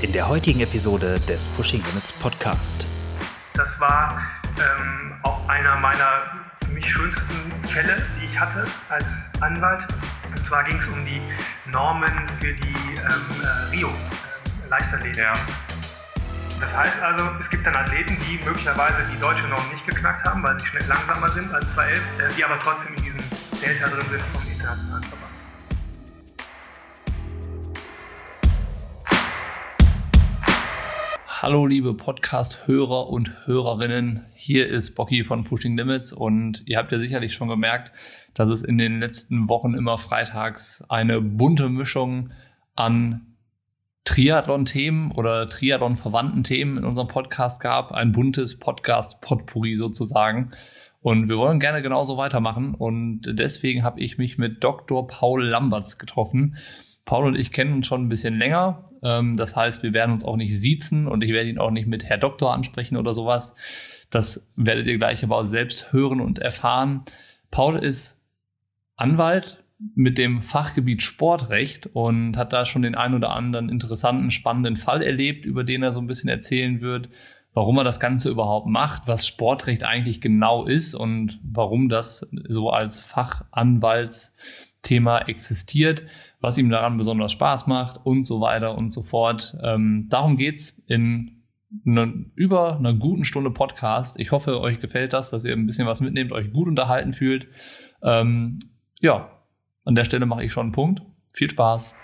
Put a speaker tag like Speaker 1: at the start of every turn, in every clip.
Speaker 1: in der heutigen Episode des Pushing Limits Podcast.
Speaker 2: Das war ähm, auch einer meiner für mich schönsten Fälle, die ich hatte als Anwalt. Und zwar ging es um die Normen für die ähm, äh, Rio äh, Leichtathleten. Ja. Das heißt also, es gibt dann Athleten, die möglicherweise die deutsche Norm nicht geknackt haben, weil sie schnell langsamer sind als 211, äh, die aber trotzdem in diesem Delta drin sind vom internationalen
Speaker 3: Hallo liebe Podcast-Hörer und Hörerinnen, hier ist Bocky von Pushing Limits und ihr habt ja sicherlich schon gemerkt, dass es in den letzten Wochen immer freitags eine bunte Mischung an Triathlon-Themen oder Triathlon-verwandten Themen in unserem Podcast gab. Ein buntes Podcast-Potpourri sozusagen. Und wir wollen gerne genauso weitermachen und deswegen habe ich mich mit Dr. Paul Lamberts getroffen. Paul und ich kennen uns schon ein bisschen länger. Ähm, das heißt, wir werden uns auch nicht siezen und ich werde ihn auch nicht mit Herr Doktor ansprechen oder sowas. Das werdet ihr gleich aber auch selbst hören und erfahren. Paul ist Anwalt mit dem Fachgebiet Sportrecht und hat da schon den ein oder anderen interessanten, spannenden Fall erlebt, über den er so ein bisschen erzählen wird, warum er das Ganze überhaupt macht, was Sportrecht eigentlich genau ist und warum das so als Fachanwaltsthema existiert was ihm daran besonders Spaß macht und so weiter und so fort. Ähm, darum geht's in eine, über einer guten Stunde Podcast. Ich hoffe, euch gefällt das, dass ihr ein bisschen was mitnehmt, euch gut unterhalten fühlt. Ähm, ja, an der Stelle mache ich schon einen Punkt. Viel Spaß.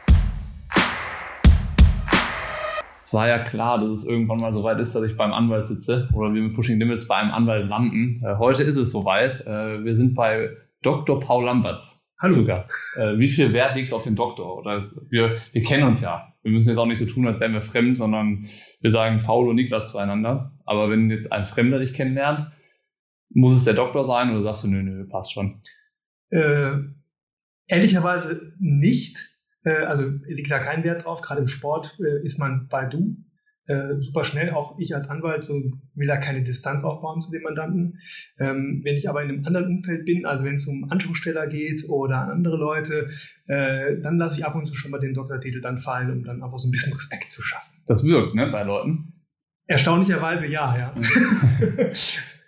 Speaker 3: Es war ja klar, dass es irgendwann mal so weit ist, dass ich beim Anwalt sitze oder wir mit Pushing Limits bei einem Anwalt landen. Äh, heute ist es soweit. Äh, wir sind bei Dr. Paul Lamberts. Hallo. zu Gast. Äh, wie viel Wert legst du auf den Doktor? Oder wir, wir kennen uns ja. Wir müssen jetzt auch nicht so tun, als wären wir fremd, sondern wir sagen Paul und Niklas zueinander. Aber wenn jetzt ein Fremder dich kennenlernt, muss es der Doktor sein oder sagst du, nö, nö, passt schon?
Speaker 2: Äh, ehrlicherweise nicht. Äh, also liegt da kein Wert drauf. Gerade im Sport äh, ist man bei du äh, super schnell. Auch ich als Anwalt so, will da keine Distanz aufbauen zu den Mandanten. Ähm, wenn ich aber in einem anderen Umfeld bin, also wenn es um Anspruchsteller geht oder andere Leute, äh, dann lasse ich ab und zu schon mal den Doktortitel dann fallen, um dann einfach so ein bisschen Respekt zu schaffen.
Speaker 3: Das wirkt, ne, bei Leuten?
Speaker 2: Erstaunlicherweise ja, ja.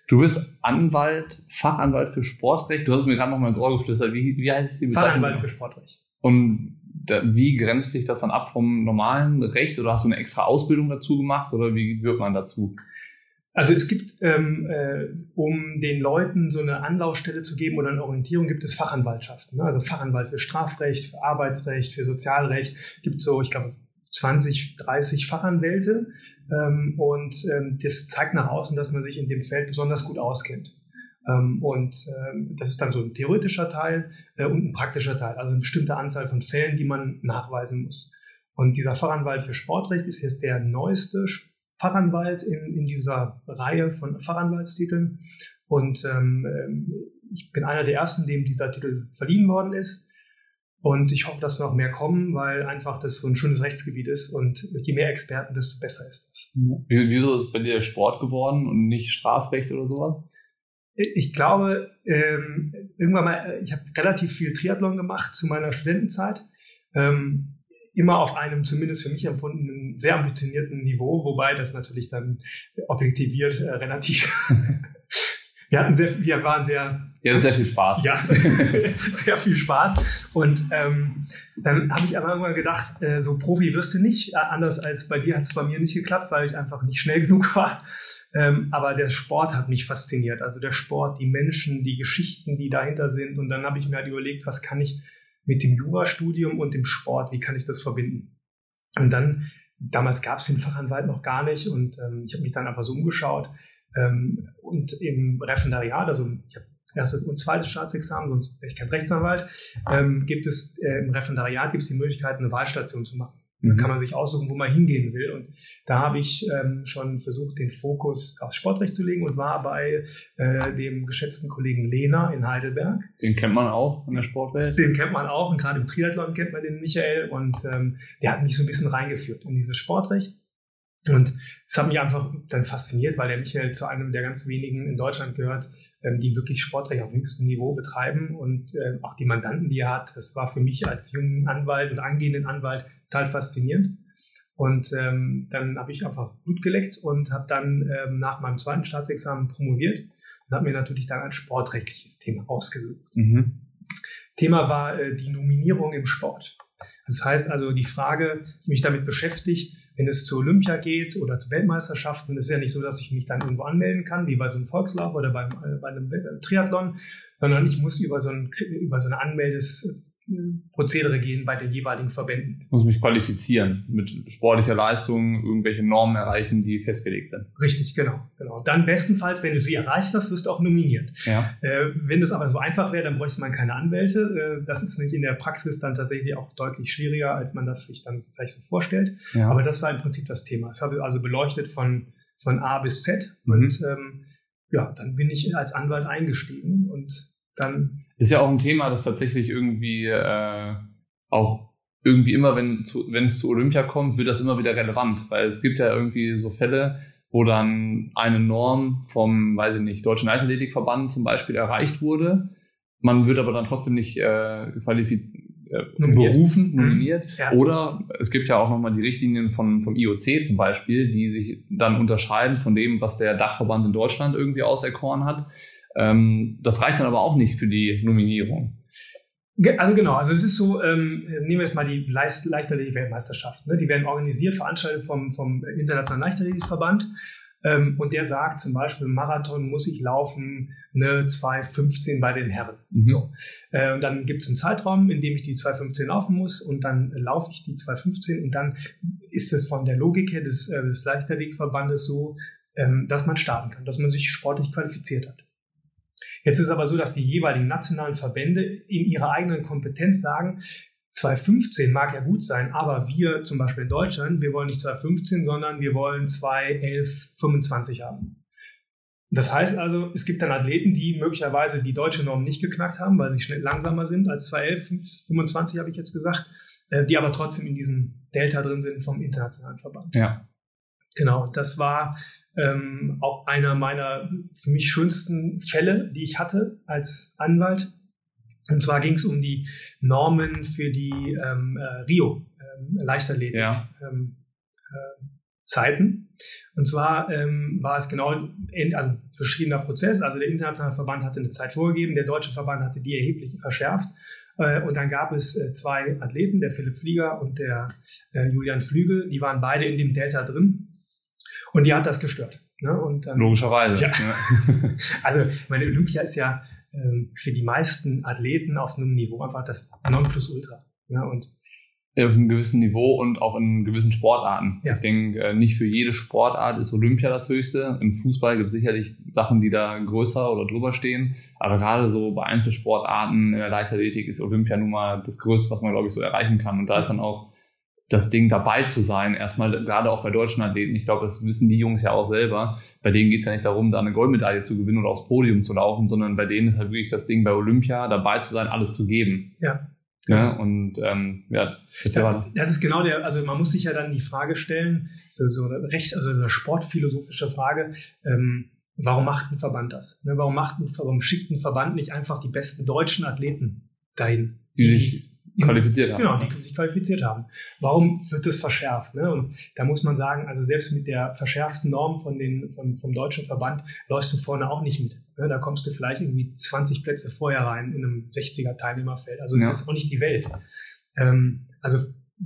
Speaker 3: Du bist Anwalt, Fachanwalt für Sportrecht. Du hast mir gerade noch mal ins Ohr geflüstert. Wie, wie heißt die
Speaker 2: Bezeichnung? Fachanwalt für Sportrecht.
Speaker 3: Und da, wie grenzt sich das dann ab vom normalen Recht oder hast du eine extra Ausbildung dazu gemacht oder wie wird man dazu?
Speaker 2: Also es gibt, ähm, äh, um den Leuten so eine Anlaufstelle zu geben oder eine Orientierung, gibt es Fachanwaltschaften. Ne? Also Fachanwalt für Strafrecht, für Arbeitsrecht, für Sozialrecht. Gibt so, ich glaube, 20, 30 Fachanwälte. Ähm, und ähm, das zeigt nach außen, dass man sich in dem Feld besonders gut auskennt. Ähm, und ähm, das ist dann so ein theoretischer Teil äh, und ein praktischer Teil, also eine bestimmte Anzahl von Fällen, die man nachweisen muss. Und dieser Fachanwalt für Sportrecht ist jetzt der neueste Fachanwalt in, in dieser Reihe von Fachanwaltstiteln. Und ähm, ich bin einer der ersten, dem dieser Titel verliehen worden ist. Und ich hoffe, dass noch mehr kommen, weil einfach das so ein schönes Rechtsgebiet ist. Und je mehr Experten, desto besser ist das.
Speaker 3: Wieso ist bei dir Sport geworden und nicht Strafrecht oder sowas?
Speaker 2: Ich glaube, ähm, irgendwann mal, äh, ich habe relativ viel Triathlon gemacht zu meiner Studentenzeit. Ähm, immer auf einem zumindest für mich empfundenen sehr ambitionierten Niveau, wobei das natürlich dann objektiviert äh, relativ wir hatten sehr, wir waren sehr.
Speaker 3: Ja, sehr viel Spaß.
Speaker 2: Ja, sehr viel Spaß. Und ähm, dann habe ich aber irgendwann gedacht, äh, so Profi wirst du nicht. Äh, anders als bei dir hat es bei mir nicht geklappt, weil ich einfach nicht schnell genug war. Ähm, aber der Sport hat mich fasziniert. Also der Sport, die Menschen, die Geschichten, die dahinter sind. Und dann habe ich mir halt überlegt, was kann ich mit dem Jurastudium und dem Sport, wie kann ich das verbinden? Und dann, damals gab es den Fachanwalt noch gar nicht und ähm, ich habe mich dann einfach so umgeschaut ähm, und im Referendariat, also ich habe erstes und zweites Staatsexamen, sonst wäre ich kein Rechtsanwalt, ähm, gibt es äh, im Referendariat gibt es die Möglichkeit, eine Wahlstation zu machen. Da mhm. kann man sich aussuchen, wo man hingehen will. Und da habe ich ähm, schon versucht, den Fokus aufs Sportrecht zu legen und war bei äh, dem geschätzten Kollegen Lehner in Heidelberg.
Speaker 3: Den kennt man auch in der Sportwelt.
Speaker 2: Den kennt man auch und gerade im Triathlon kennt man den Michael und ähm, der hat mich so ein bisschen reingeführt in dieses Sportrecht. Und es hat mich einfach dann fasziniert, weil der Michael zu einem der ganz wenigen in Deutschland gehört, ähm, die wirklich Sportrecht auf höchstem Niveau betreiben und äh, auch die Mandanten, die er hat. Das war für mich als jungen Anwalt und angehenden Anwalt total faszinierend. Und ähm, dann habe ich einfach Blut geleckt und habe dann ähm, nach meinem zweiten Staatsexamen promoviert und habe mir natürlich dann ein sportrechtliches Thema ausgesucht. Mhm. Thema war äh, die Nominierung im Sport. Das heißt also die Frage, die mich damit beschäftigt, wenn es zur Olympia geht oder zu Weltmeisterschaften, ist ja nicht so, dass ich mich dann irgendwo anmelden kann, wie bei so einem Volkslauf oder beim, äh, bei einem Triathlon, sondern ich muss über so, ein, über so eine Anmeldes Prozedere gehen bei den jeweiligen Verbänden.
Speaker 3: Ich muss mich qualifizieren, mit sportlicher Leistung irgendwelche Normen erreichen, die festgelegt sind.
Speaker 2: Richtig, genau, genau. Dann bestenfalls, wenn du sie erreicht hast, wirst du auch nominiert. Ja. Äh, wenn es aber so einfach wäre, dann bräuchte man keine Anwälte. Äh, das ist nicht in der Praxis dann tatsächlich auch deutlich schwieriger, als man das sich dann vielleicht so vorstellt. Ja. Aber das war im Prinzip das Thema. Das habe ich also beleuchtet von, von A bis Z. Mhm. Und ähm, ja, dann bin ich als Anwalt eingestiegen und dann
Speaker 3: ist ja auch ein Thema, das tatsächlich irgendwie äh, auch irgendwie immer, wenn, zu, wenn es zu Olympia kommt, wird das immer wieder relevant, weil es gibt ja irgendwie so Fälle, wo dann eine Norm vom, weiß ich nicht, Deutschen Leichtathletikverband zum Beispiel erreicht wurde. Man wird aber dann trotzdem nicht äh, qualifiziert. Äh, berufen, mhm. nominiert. Ja. Oder es gibt ja auch nochmal die Richtlinien von, vom IOC zum Beispiel, die sich dann unterscheiden von dem, was der Dachverband in Deutschland irgendwie auserkoren hat. Ähm, das reicht dann aber auch nicht für die Nominierung.
Speaker 2: Also genau, also es ist so, ähm, nehmen wir jetzt mal die Leicht Leichtathletik-Weltmeisterschaft. Ne? Die werden organisiert, veranstaltet vom, vom Internationalen Leichtathletikverband. Ähm, und der sagt zum Beispiel, Marathon muss ich laufen eine 2,15 bei den Herren. Mhm. So. Äh, und dann gibt es einen Zeitraum, in dem ich die 2,15 laufen muss und dann laufe ich die 2,15 und dann ist es von der Logik her des, äh, des Leichtathletikverbandes so, ähm, dass man starten kann, dass man sich sportlich qualifiziert hat. Jetzt ist aber so, dass die jeweiligen nationalen Verbände in ihrer eigenen Kompetenz sagen, 2015 mag ja gut sein, aber wir zum Beispiel in Deutschland, wir wollen nicht 2015, sondern wir wollen 2011, 25 haben. Das heißt also, es gibt dann Athleten, die möglicherweise die deutsche Norm nicht geknackt haben, weil sie schnell langsamer sind als 2011, 25 habe ich jetzt gesagt, äh, die aber trotzdem in diesem Delta drin sind vom internationalen Verband.
Speaker 3: Ja.
Speaker 2: Genau, das war ähm, auch einer meiner für mich schönsten Fälle, die ich hatte als Anwalt. Und zwar ging es um die Normen für die ähm, äh, Rio ähm, Leichtathletik ja. ähm, äh, Zeiten. Und zwar ähm, war es genau ein also verschiedener Prozess. Also der internationale Verband hatte eine Zeit vorgegeben, der deutsche Verband hatte die erheblich verschärft. Äh, und dann gab es äh, zwei Athleten, der Philipp Flieger und der äh, Julian Flügel, die waren beide in dem Delta drin. Und die hat das gestört. Ne? Und
Speaker 3: dann, Logischerweise. Ja.
Speaker 2: Ja. also meine Olympia ist ja ähm, für die meisten Athleten auf einem Niveau einfach das Nonplusultra. Ja? Und
Speaker 3: auf einem gewissen Niveau und auch in gewissen Sportarten. Ja. Ich denke, äh, nicht für jede Sportart ist Olympia das Höchste. Im Fußball gibt es sicherlich Sachen, die da größer oder drüber stehen. Aber gerade so bei Einzelsportarten in der Leichtathletik ist Olympia nun mal das Größte, was man, glaube ich, so erreichen kann. Und da ist dann auch das Ding dabei zu sein. Erstmal gerade auch bei deutschen Athleten. Ich glaube, das wissen die Jungs ja auch selber. Bei denen geht es ja nicht darum, da eine Goldmedaille zu gewinnen oder aufs Podium zu laufen, sondern bei denen ist halt wirklich das Ding bei Olympia dabei zu sein, alles zu geben.
Speaker 2: Ja.
Speaker 3: Ja, und ähm, ja,
Speaker 2: ja, das ist genau der, also man muss sich ja dann die Frage stellen, so, so eine recht, also eine sportphilosophische Frage, ähm, warum macht ein Verband das? Ne, warum macht ein, warum schickt ein Verband nicht einfach die besten deutschen Athleten dahin?
Speaker 3: Die sich qualifiziert haben.
Speaker 2: Genau, die sich qualifiziert haben. Warum wird das verschärft? Ne? Und da muss man sagen, also selbst mit der verschärften Norm von den, von, vom deutschen Verband läufst du vorne auch nicht mit. Ne? Da kommst du vielleicht irgendwie 20 Plätze vorher rein in einem 60er Teilnehmerfeld. Also ja. das ist auch nicht die Welt. Ähm, also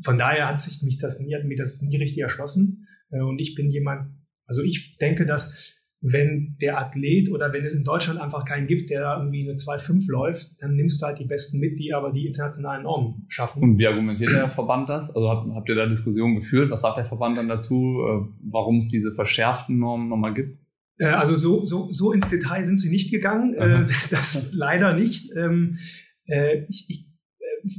Speaker 2: von daher hat sich mich das nie, hat mir das nie richtig erschlossen. Äh, und ich bin jemand, also ich denke, dass wenn der Athlet oder wenn es in Deutschland einfach keinen gibt, der da irgendwie eine 2,5 läuft, dann nimmst du halt die Besten mit, die aber die internationalen Normen schaffen.
Speaker 3: Und wie argumentiert der Verband das? Also habt, habt ihr da Diskussionen geführt? Was sagt der Verband dann dazu, äh, warum es diese verschärften Normen nochmal gibt?
Speaker 2: Äh, also so, so, so ins Detail sind sie nicht gegangen, äh, Aha. das leider nicht. Ähm, ich, ich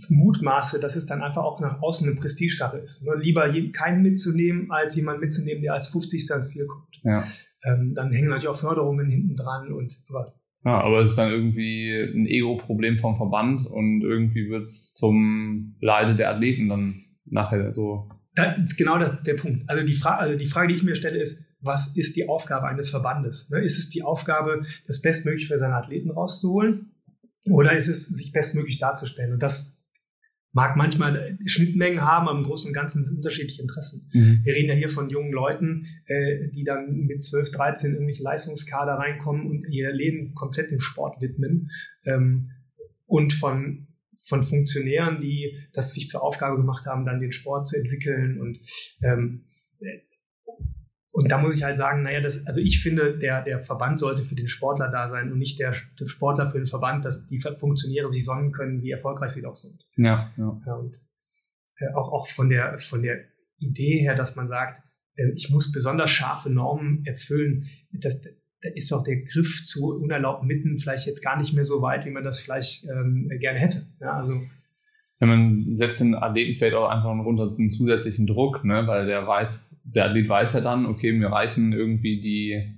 Speaker 2: mutmaße, dass es dann einfach auch nach außen eine Prestigesache ist. Ne? Lieber keinen mitzunehmen, als jemanden mitzunehmen, der als 50. ans Ziel kommt.
Speaker 3: Ja.
Speaker 2: Ähm, dann hängen natürlich auch Förderungen hinten dran und aber
Speaker 3: ja, aber es ist dann irgendwie ein Ego-Problem vom Verband und irgendwie wird es zum Leide der Athleten dann nachher so.
Speaker 2: Das ist genau der, der Punkt. Also die, Fra also die Frage, die ich mir stelle, ist, was ist die Aufgabe eines Verbandes? Ne? Ist es die Aufgabe, das Bestmögliche für seine Athleten rauszuholen? Oder ist es, sich bestmöglich darzustellen? Und das mag manchmal Schnittmengen haben, aber im Großen und Ganzen sind unterschiedliche Interessen. Mhm. Wir reden ja hier von jungen Leuten, äh, die dann mit 12, 13 irgendwelche Leistungskader reinkommen und ihr Leben komplett dem Sport widmen. Ähm, und von, von Funktionären, die das sich zur Aufgabe gemacht haben, dann den Sport zu entwickeln und ähm, und da muss ich halt sagen, naja, das, also ich finde, der, der Verband sollte für den Sportler da sein und nicht der, der Sportler für den Verband, dass die Funktionäre sich sonnen können, wie erfolgreich sie doch sind.
Speaker 3: Ja, ja.
Speaker 2: ja und äh, auch, auch von der, von der Idee her, dass man sagt, äh, ich muss besonders scharfe Normen erfüllen, das, da ist doch der Griff zu unerlaubten Mitten vielleicht jetzt gar nicht mehr so weit, wie man das vielleicht ähm, gerne hätte. Ja, also
Speaker 3: man setzt den Athleten vielleicht auch einfach unter einen zusätzlichen Druck, ne, weil der weiß, der Athlet weiß ja dann, okay, mir reichen irgendwie die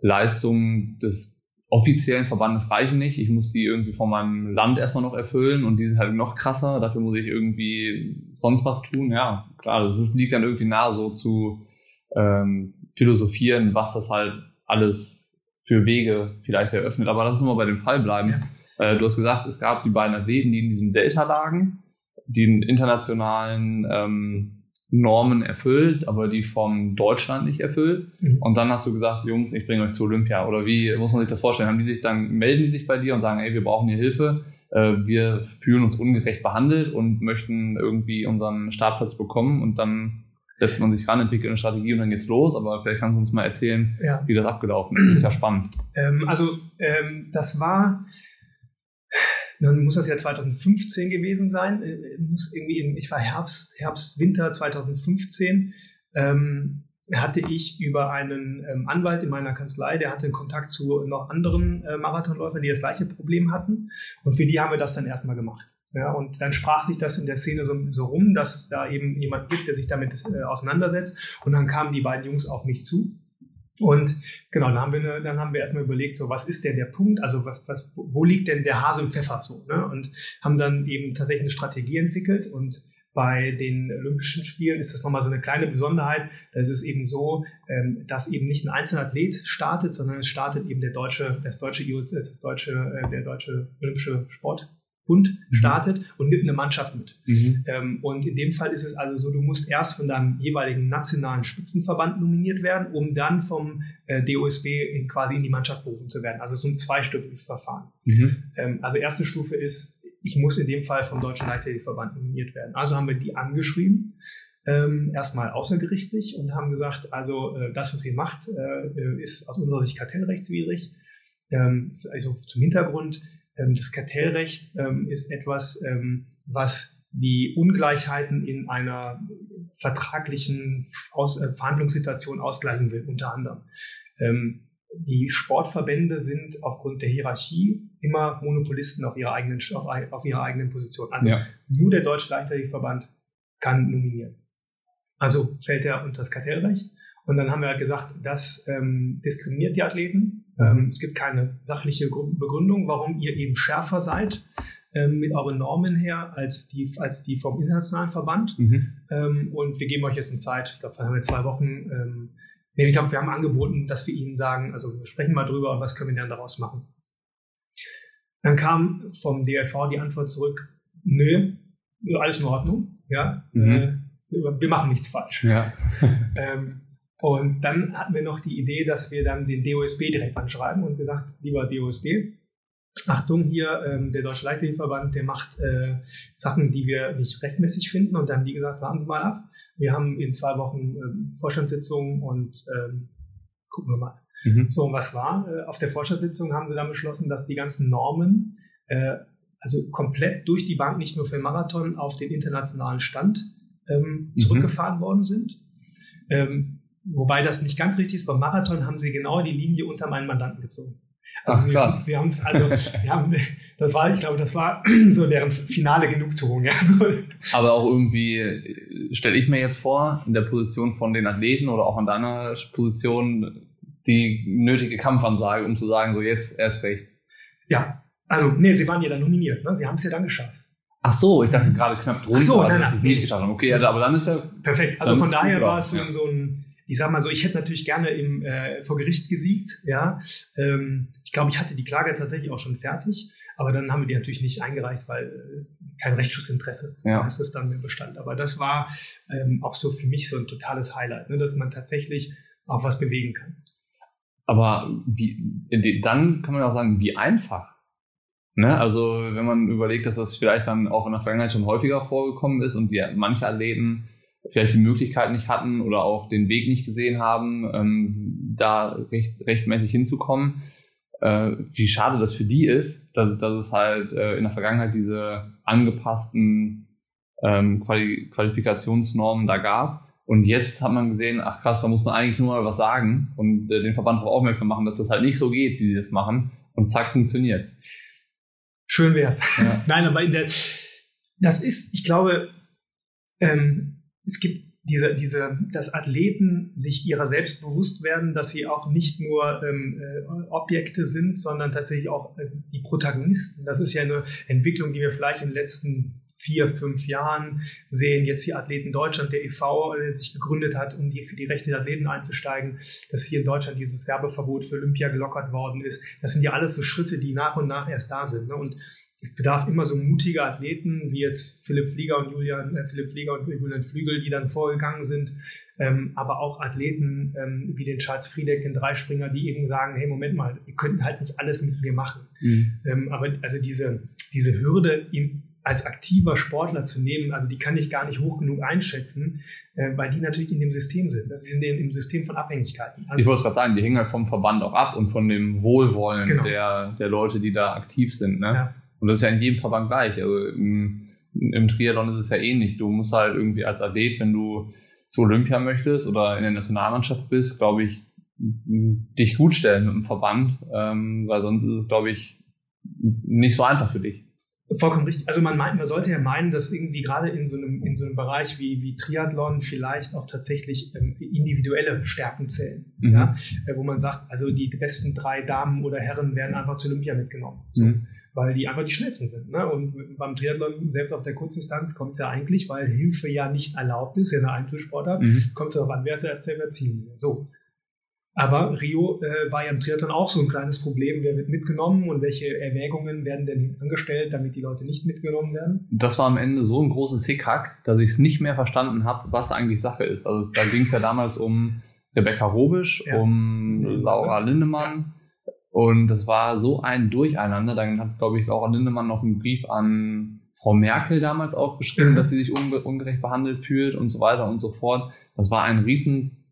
Speaker 3: Leistungen des offiziellen Verbandes reichen nicht. Ich muss die irgendwie von meinem Land erstmal noch erfüllen und die sind halt noch krasser. Dafür muss ich irgendwie sonst was tun. Ja, klar, das ist, liegt dann irgendwie nahe, so zu ähm, philosophieren, was das halt alles für Wege vielleicht eröffnet. Aber lass uns mal bei dem Fall bleiben. Ja. Äh, du hast gesagt, es gab die beiden Athleten, die in diesem Delta lagen, die internationalen ähm, Normen erfüllt, aber die vom Deutschland nicht erfüllt. Mhm. Und dann hast du gesagt, Jungs, ich bringe euch zu Olympia. Oder wie muss man sich das vorstellen? Haben die sich dann, melden die sich bei dir und sagen, ey, wir brauchen hier Hilfe, äh, wir fühlen uns ungerecht behandelt und möchten irgendwie unseren Startplatz bekommen und dann setzt man sich ran, entwickelt eine Strategie und dann geht's los. Aber vielleicht kannst du uns mal erzählen, ja. wie das abgelaufen ist. Das ist ja spannend.
Speaker 2: Ähm, also ähm, das war dann muss das ja 2015 gewesen sein. Äh, muss irgendwie, ich war Herbst, Herbst, Winter 2015. Ähm, hatte ich über einen ähm, Anwalt in meiner Kanzlei, der hatte Kontakt zu noch anderen äh, Marathonläufern, die das gleiche Problem hatten. Und für die haben wir das dann erstmal gemacht. Ja, und dann sprach sich das in der Szene so, so rum, dass es da eben jemand gibt, der sich damit äh, auseinandersetzt. Und dann kamen die beiden Jungs auf mich zu und genau, dann haben wir, dann haben wir erstmal überlegt, so was ist denn der Punkt, also was, was, wo liegt denn der Hase im Pfeffer so, ne? Und haben dann eben tatsächlich eine Strategie entwickelt und bei den Olympischen Spielen ist das nochmal so eine kleine Besonderheit. Da ist es eben so, ähm, dass eben nicht ein einzelner Athlet startet, sondern es startet eben der deutsche, das deutsche, das deutsche, äh, der deutsche Olympische Sport Bund mhm. startet und nimmt eine Mannschaft mit. Mhm. Ähm, und in dem Fall ist es also so, du musst erst von deinem jeweiligen nationalen Spitzenverband nominiert werden, um dann vom äh, DOSB in, quasi in die Mannschaft berufen zu werden. Also es ist ein zweistufiges Verfahren. Mhm. Ähm, also erste Stufe ist, ich muss in dem Fall vom Deutschen Leichtathletikverband nominiert werden. Also haben wir die angeschrieben, ähm, erstmal außergerichtlich und haben gesagt, also äh, das, was ihr macht, äh, ist aus unserer Sicht kartellrechtswidrig. Ähm, also zum Hintergrund, das Kartellrecht ähm, ist etwas, ähm, was die Ungleichheiten in einer vertraglichen Aus äh, Verhandlungssituation ausgleichen will, unter anderem. die Sportverbände sind aufgrund der Hierarchie immer Monopolisten auf ihrer eigenen, auf, auf ihrer eigenen Position. Also ja. nur der Deutsche Leichtathletikverband kann nominieren. Also fällt er unter das Kartellrecht. Und dann haben wir halt gesagt, das ähm, diskriminiert die Athleten. Ähm, es gibt keine sachliche Begründung, warum ihr eben schärfer seid ähm, mit euren Normen her als die, als die vom internationalen Verband. Mhm. Ähm, und wir geben euch jetzt eine Zeit, ich glaube, da haben wir zwei Wochen. Nee, ich glaube, wir haben angeboten, dass wir ihnen sagen, also wir sprechen mal drüber und was können wir dann daraus machen. Dann kam vom DLV die Antwort zurück, nö, alles in Ordnung, ja, mhm. äh, wir machen nichts falsch. Ja. ähm, und dann hatten wir noch die Idee, dass wir dann den DOSB direkt anschreiben und gesagt, lieber DOSB, Achtung, hier ähm, der Deutsche Leichtathletikverband, der macht äh, Sachen, die wir nicht rechtmäßig finden. Und dann haben die gesagt, warten Sie mal ab. Wir haben in zwei Wochen ähm, Vorstandssitzung und ähm, gucken wir mal. Mhm. So, und was war? Äh, auf der Vorstandssitzung haben sie dann beschlossen, dass die ganzen Normen, äh, also komplett durch die Bank, nicht nur für Marathon, auf den internationalen Stand ähm, mhm. zurückgefahren worden sind. Ähm, Wobei das nicht ganz richtig ist. Beim Marathon haben sie genau die Linie unter meinen Mandanten gezogen. Also Ach, krass. Sie, sie haben es, also, wir haben, das war, ich glaube, das war so deren finale Genugtuung. Ja.
Speaker 3: Aber auch irgendwie, stelle ich mir jetzt vor, in der Position von den Athleten oder auch in deiner Position, die nötige Kampfansage, um zu sagen, so jetzt erst recht.
Speaker 2: Ja, also, nee, sie waren ja dann nominiert, ne? Sie haben es ja dann geschafft.
Speaker 3: Ach so, ich dachte gerade knapp drunter, Ach so, nein, nein, dass sie es nicht geschafft haben. Okay, ja, aber dann ist ja.
Speaker 2: Perfekt. Also von daher war es so, ja. so ein, ich sag mal so, ich hätte natürlich gerne im, äh, vor Gericht gesiegt, ja. Ähm, ich glaube, ich hatte die Klage tatsächlich auch schon fertig, aber dann haben wir die natürlich nicht eingereicht, weil äh, kein Rechtsschutzinteresse ja. ist es dann im Bestand. Aber das war ähm, auch so für mich so ein totales Highlight, ne, dass man tatsächlich auch was bewegen kann.
Speaker 3: Aber wie, dann kann man auch sagen, wie einfach. Ne? Also wenn man überlegt, dass das vielleicht dann auch in der Vergangenheit schon häufiger vorgekommen ist und wir manche Athleten vielleicht die Möglichkeit nicht hatten oder auch den Weg nicht gesehen haben, ähm, da recht, rechtmäßig hinzukommen. Äh, wie schade das für die ist, dass, dass es halt äh, in der Vergangenheit diese angepassten ähm, Quali Qualifikationsnormen da gab. Und jetzt hat man gesehen, ach krass, da muss man eigentlich nur mal was sagen und äh, den Verband darauf aufmerksam machen, dass das halt nicht so geht, wie sie das machen. Und zack, funktioniert's.
Speaker 2: Schön wär's. Ja. Nein, aber in der, das ist, ich glaube, ähm, es gibt diese, diese, dass Athleten sich ihrer selbst bewusst werden, dass sie auch nicht nur ähm, äh, Objekte sind, sondern tatsächlich auch äh, die Protagonisten. Das ist ja eine Entwicklung, die wir vielleicht in den letzten vier, fünf Jahren sehen. Jetzt hier Athleten Deutschland, der e.V., der sich gegründet hat, um die, für die Rechte der Athleten einzusteigen, dass hier in Deutschland dieses Werbeverbot für Olympia gelockert worden ist. Das sind ja alles so Schritte, die nach und nach erst da sind. Ne? Und es bedarf immer so mutiger Athleten wie jetzt Philipp Flieger und Julian, äh, Philipp Flieger und Julian Flügel, die dann vorgegangen sind, ähm, aber auch Athleten ähm, wie den Charles Friedeck, den Dreispringer, die eben sagen, hey, Moment mal, ihr könnt halt nicht alles mit mir machen. Mhm. Ähm, aber also diese, diese Hürde, ihm als aktiver Sportler zu nehmen, also die kann ich gar nicht hoch genug einschätzen, äh, weil die natürlich in dem System sind. Das sind im System von Abhängigkeiten.
Speaker 3: Also ich wollte es gerade sagen, die hängen halt vom Verband auch ab und von dem Wohlwollen genau. der, der Leute, die da aktiv sind. Ne? Ja. Und das ist ja in jedem Verband gleich. Also im, im Triathlon ist es ja ähnlich. Du musst halt irgendwie als Athlet, wenn du zu Olympia möchtest oder in der Nationalmannschaft bist, glaube ich, dich gut stellen mit dem Verband, ähm, weil sonst ist es, glaube ich, nicht so einfach für dich.
Speaker 2: Vollkommen richtig. Also man meint, man sollte ja meinen, dass irgendwie gerade in so einem, in so einem Bereich wie, wie Triathlon vielleicht auch tatsächlich ähm, individuelle Stärken zählen. Mhm. Ja? Äh, wo man sagt, also die besten drei Damen oder Herren werden einfach zu Olympia mitgenommen. So, mhm. Weil die einfach die schnellsten sind. Ne? Und beim Triathlon, selbst auf der Kurzdistanz, kommt ja eigentlich, weil Hilfe ja nicht erlaubt ist, ja eine Einzelsportart, mhm. kommt es darauf an, wer ist erst selber Ziel. So. Aber Rio äh, war ja im Triathlon auch so ein kleines Problem. Wer wird mitgenommen und welche Erwägungen werden denn angestellt, damit die Leute nicht mitgenommen werden?
Speaker 3: Das war am Ende so ein großes Hickhack, dass ich es nicht mehr verstanden habe, was eigentlich Sache ist. Also da ging es ja damals um Rebecca Robisch, ja. um Laura Lindemann. Ja. Und das war so ein Durcheinander. Dann hat, glaube ich, Laura Lindemann noch einen Brief an Frau Merkel damals auch geschrieben, mhm. dass sie sich ungerecht behandelt fühlt und so weiter und so fort. Das war ein riesen